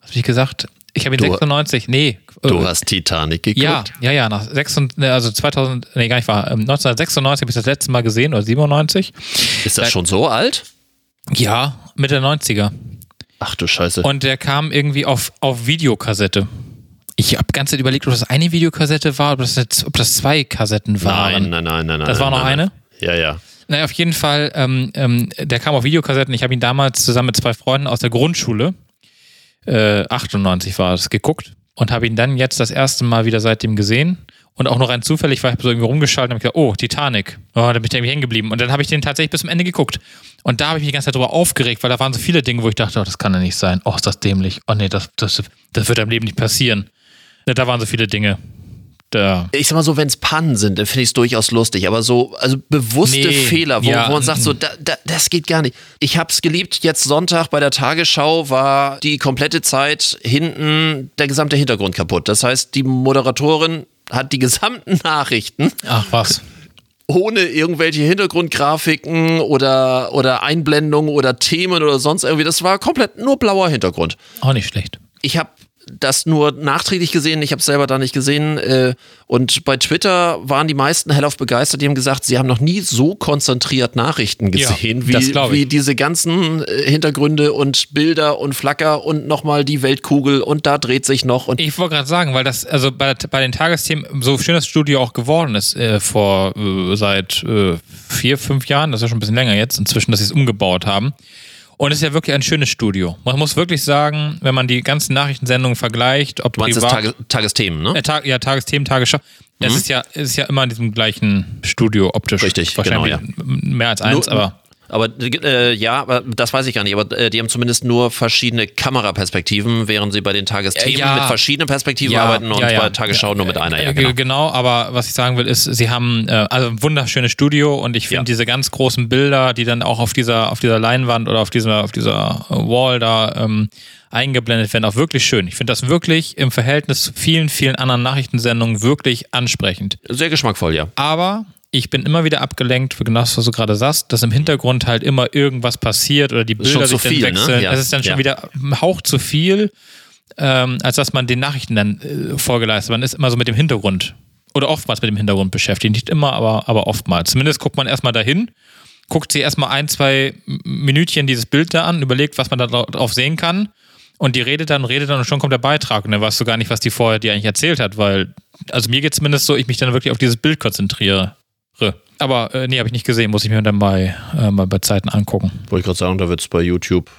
was habe ich gesagt? Ich habe ihn Du- 96, nee. Du äh, hast Titanic geguckt. ja, ja, ja, nach 96, ne, also 2000, nee, gar nicht wahr, ähm, 1996 habe ich das letzte Mal gesehen, oder 97. Ist das schon so alt? Ja, Mitte der 90er. Ach du Scheiße. Und der kam irgendwie auf, auf Videokassette. Ich habe ganz Zeit überlegt, ob das eine Videokassette war, ob das, jetzt, ob das zwei Kassetten waren. nein, nein, nein, nein. Das nein, war noch nein, eine? Ja, ja. Naja, auf jeden Fall, ähm, ähm, der kam auf Videokassetten. Ich habe ihn damals zusammen mit zwei Freunden aus der Grundschule, äh, 98 war es, geguckt und habe ihn dann jetzt das erste Mal wieder seitdem gesehen. Und auch noch rein zufällig war ich so irgendwie rumgeschaltet und habe gesagt, oh, Titanic. Oh, da bin ich irgendwie hängen geblieben. Und dann habe ich den tatsächlich bis zum Ende geguckt. Und da habe ich mich die ganze Zeit drüber aufgeregt, weil da waren so viele Dinge, wo ich dachte, oh, das kann ja nicht sein. Oh, ist das dämlich. Oh nee, das, das, das wird im Leben nicht passieren. Ja, Da waren so viele Dinge. Da. Ich sag mal so, wenn es Pannen sind, dann finde ich es durchaus lustig. Aber so, also bewusste Nee, Fehler, wo, ja, wo man sagt, so, da, da, das geht gar nicht. Ich hab's geliebt. Jetzt Sonntag bei der Tagesschau war die komplette Zeit hinten der gesamte Hintergrund kaputt. Das heißt, die Moderatorin hat die gesamten Nachrichten Ach was. ohne irgendwelche Hintergrundgrafiken oder, oder Einblendungen oder Themen oder sonst irgendwie. Das war komplett nur blauer Hintergrund. Auch nicht schlecht. Ich habe das nur nachträglich gesehen, ich habe es selber da nicht gesehen. Äh, und bei Twitter waren die meisten hellauf begeistert, die haben gesagt, sie haben noch nie so konzentriert Nachrichten Ja, gesehen, das wie, wie diese ganzen äh, Hintergründe und Bilder und Flacker und nochmal die Weltkugel und da dreht sich noch und Ich wollte gerade sagen, weil das, also bei, bei den Tagesthemen, so schön das Studio auch geworden ist, äh, vor äh, seit vier, fünf Jahren, das ist ja schon ein bisschen länger jetzt, inzwischen, dass sie es umgebaut haben. Und es ist ja wirklich ein schönes Studio. Man muss wirklich sagen, wenn man die ganzen Nachrichtensendungen vergleicht, ob du meinst das privat, Tage, Tagesthemen, ne? äh, Tag, ja, Tagesthemen, Tagesschau, es ist ja, es ist ja immer in diesem gleichen Studio optisch. Richtig, Wahrscheinlich genau, mehr als eins, Nur- aber Aber äh, ja, das weiß ich gar nicht. Aber äh, die haben zumindest nur verschiedene Kameraperspektiven, während sie bei den Tagesthemen Ja. mit verschiedenen Perspektiven arbeiten und bei Tagesschau nur mit einer. Ja, Äh, genau. genau, aber was ich sagen will, ist, sie haben äh, also ein wunderschönes Studio und ich finde Ja. diese ganz großen Bilder, die dann auch auf dieser, auf dieser Leinwand oder auf dieser, auf dieser Wall da ähm, eingeblendet werden, auch wirklich schön. Ich finde das wirklich im Verhältnis zu vielen, vielen anderen Nachrichtensendungen wirklich ansprechend. Sehr geschmackvoll, ja. Aber ich bin immer wieder abgelenkt, für genau das, was du gerade sagst, dass im Hintergrund halt immer irgendwas passiert oder die Bilder sich dann viel, ne? wechseln. Ja. Es ist dann schon Ja. wieder ein Hauch zu viel, ähm, als dass man den Nachrichten dann äh, vorgeleistet. Man ist immer so mit dem Hintergrund oder oftmals mit dem Hintergrund beschäftigt. Nicht immer, aber, aber oftmals. Zumindest guckt man erstmal dahin, guckt sich erstmal ein, zwei Minütchen dieses Bild da an, überlegt, was man da drauf sehen kann. Und die redet dann, redet dann und schon kommt der Beitrag. Und dann weißt du gar nicht, was die vorher dir eigentlich erzählt hat, weil, also mir geht zumindest so, ich mich dann wirklich auf dieses Bild konzentriere. Aber äh, nee, habe ich nicht gesehen, muss ich mir dann bei, äh, mal bei Zeiten angucken. Wollte ich gerade sagen, da wird es bei YouTube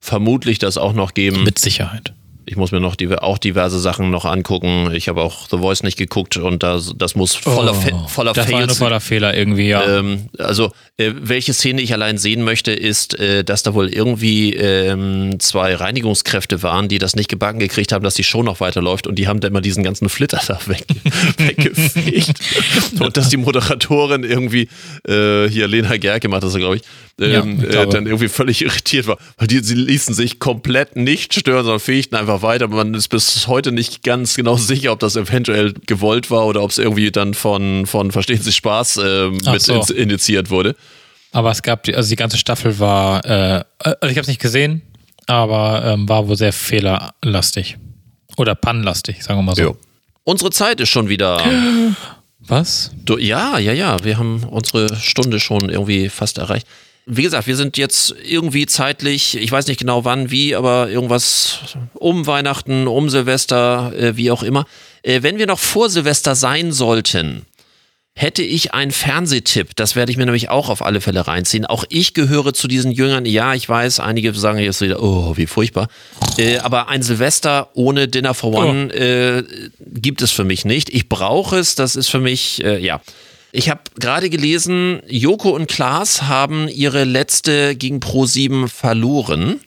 vermutlich das auch noch geben. Mit Sicherheit. Ich muss mir noch die, auch diverse Sachen noch angucken. Ich habe auch The Voice nicht geguckt und das, das muss voller, Fe voller Oh, das war nur Fails voller Fehler irgendwie, ja. Ähm, also, äh, welche Szene ich allein sehen möchte, ist, äh, dass da wohl irgendwie ähm, zwei Reinigungskräfte waren, die das nicht gebacken gekriegt haben, dass die Show noch weiterläuft und die haben dann immer diesen ganzen Flitter da weg, weggefegt. und dass die Moderatorin irgendwie, äh, hier Lena Gerke macht das, glaube ich, Ja, ähm, ich äh, glaube. dann irgendwie völlig irritiert war, weil die, sie ließen sich komplett nicht stören, sondern fegten einfach weiter. Man ist bis heute nicht ganz genau sicher, ob das eventuell gewollt war oder ob es irgendwie dann von, von Verstehen Sie Spaß äh, mit so. initiiert wurde. Aber es gab, die, also die ganze Staffel war, äh, also ich habe es nicht gesehen, aber ähm, war wohl sehr fehlerlastig. Oder pannenlastig, sagen wir mal so. Jo. Unsere Zeit ist schon wieder Was? Du, ja, ja, ja. Wir haben unsere Stunde schon irgendwie fast erreicht. Wie gesagt, wir sind jetzt irgendwie zeitlich, ich weiß nicht genau wann, wie, aber irgendwas um Weihnachten, um Silvester, äh, wie auch immer. Äh, wenn wir noch vor Silvester sein sollten, hätte ich einen Fernsehtipp. Das werde ich mir nämlich auch auf alle Fälle reinziehen. Auch ich gehöre zu diesen Jüngern. Ja, ich weiß, einige sagen jetzt wieder, oh, wie furchtbar. Äh, aber ein Silvester ohne Dinner for One oh. äh, gibt es für mich nicht. Ich brauche es. Das ist für mich, äh, ja. Ich habe gerade gelesen, Joko und Klaas haben ihre letzte gegen Pro7 verloren.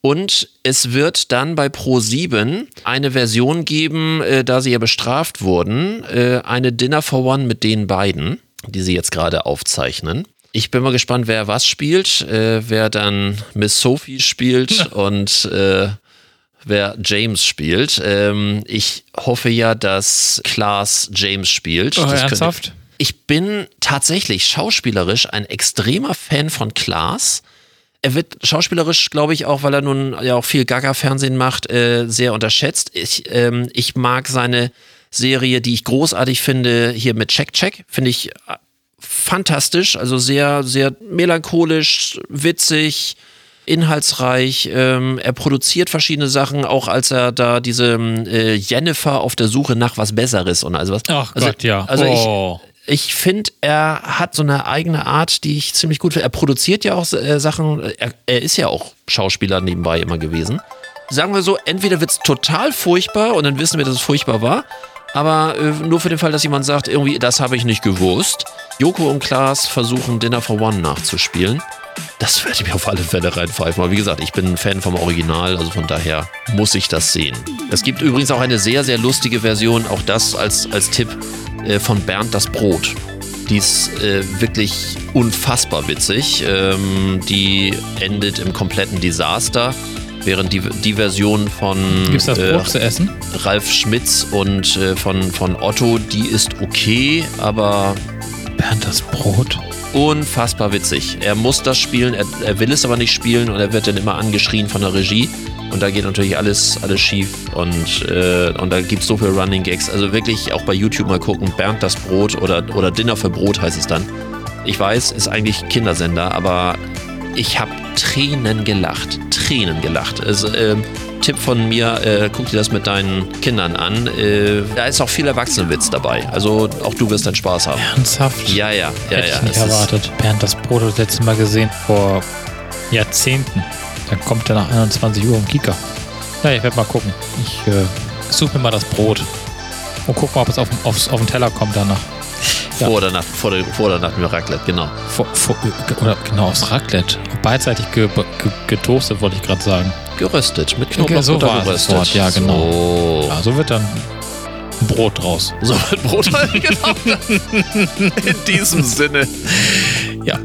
Und es wird dann bei Pro7 eine Version geben, äh, da sie ja bestraft wurden, äh, eine Dinner for One mit den beiden, die sie jetzt gerade aufzeichnen. Ich bin mal gespannt, wer was spielt, äh, wer dann Miss Sophie spielt und äh, wer James spielt. Ähm, ich hoffe ja, dass Klaas James spielt. Oh, ernsthaft? Könnte, ich bin tatsächlich schauspielerisch ein extremer Fan von Klaas er wird schauspielerisch, glaube ich, auch, weil er nun ja auch viel Gaga-Fernsehen macht, äh, sehr unterschätzt. Ich, ähm, ich mag seine Serie, die ich großartig finde, hier mit Check Check. Finde ich äh, fantastisch, also sehr, sehr melancholisch, witzig, inhaltsreich. Ähm, er produziert verschiedene Sachen, auch als er da diese äh, Jennifer auf der Suche nach was Besseres und also was. Ach also, Gott, ja. Also oh. ich, ich finde, er hat so eine eigene Art, die ich ziemlich gut finde. Er produziert ja auch äh, Sachen, er, er, ist ja auch Schauspieler nebenbei immer gewesen. Sagen wir so, entweder wird es total furchtbar und dann wissen wir, dass es furchtbar war, aber äh, nur für den Fall, dass jemand sagt, irgendwie, das habe ich nicht gewusst. Joko und Klaas versuchen Dinner for One nachzuspielen. Das werde ich mir auf alle Fälle reinpfeifen. Aber wie gesagt, ich bin ein Fan vom Original, also von daher muss ich das sehen. Es gibt übrigens auch eine sehr, sehr lustige Version, auch das als, als Tipp äh, von Bernd das Brot. Die ist äh, wirklich unfassbar witzig. Ähm, die endet im kompletten Desaster. Während die, die Version von Gibt's das Brot äh, zu essen? Ralf Schmitz und äh, von, von Otto, die ist okay, aber. Bernd das Brot? Unfassbar witzig. Er muss das spielen, er, er will es aber nicht spielen und er wird dann immer angeschrien von der Regie. Und da geht natürlich alles, alles schief und, äh, und da gibt es so viele Running Gags. Also wirklich auch bei YouTube mal gucken, Bernd das Brot oder, oder Dinner für Brot heißt es dann. Ich weiß, ist eigentlich Kindersender, aber ich habe Tränen gelacht. Tränen gelacht. Also, äh, Tipp von mir, äh, guck dir das mit deinen Kindern an. Äh, da ist auch viel Erwachsenenwitz dabei. Also auch du wirst deinen Spaß haben. Ernsthaft? Ja, ja, ja, Hätte ja. Ich nicht erwartet. Bernd das Brot das letzte Mal gesehen vor Jahrzehnten. Dann kommt er nach 21 Uhr im Kika. Ja, ich werde mal gucken. Ich äh, suche mir mal das Brot und gucke mal, ob es auf, aufs, auf den Teller kommt danach. Ja. Vor, oder nach, vor, der, vor oder nach dem Raclette, genau. Vor, vor, oder genau, aufs Raclette. Beidseitig ge, ge, getoastet, wollte ich gerade sagen. Geröstet, mit Knoblauch so geröstet. Wort, ja, genau. So. Ja, so wird dann ein Brot draus. So wird Brot, genau. In diesem Sinne. Ja,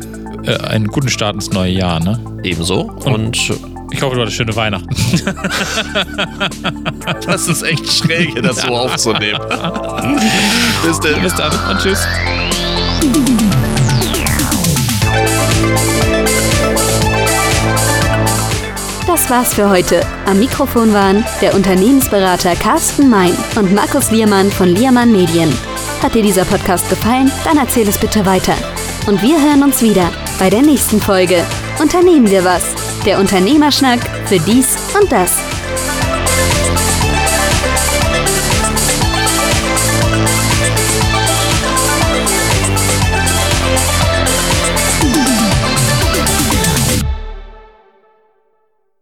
äh, einen guten Start ins neue Jahr, ne? Ebenso. Und, und ich hoffe, du hattest schöne Weihnachten. das ist echt schräg, das so aufzunehmen. Bis dann. Bis dann und tschüss. Das war's für heute. Am Mikrofon waren der Unternehmensberater Carsten Mein und Markus Liermann von Liermann Medien. Hat dir dieser Podcast gefallen? Dann erzähl es bitte weiter. Und wir hören uns wieder bei der nächsten Folge. Unternehmen wir was. Der Unternehmerschnack für dies und das.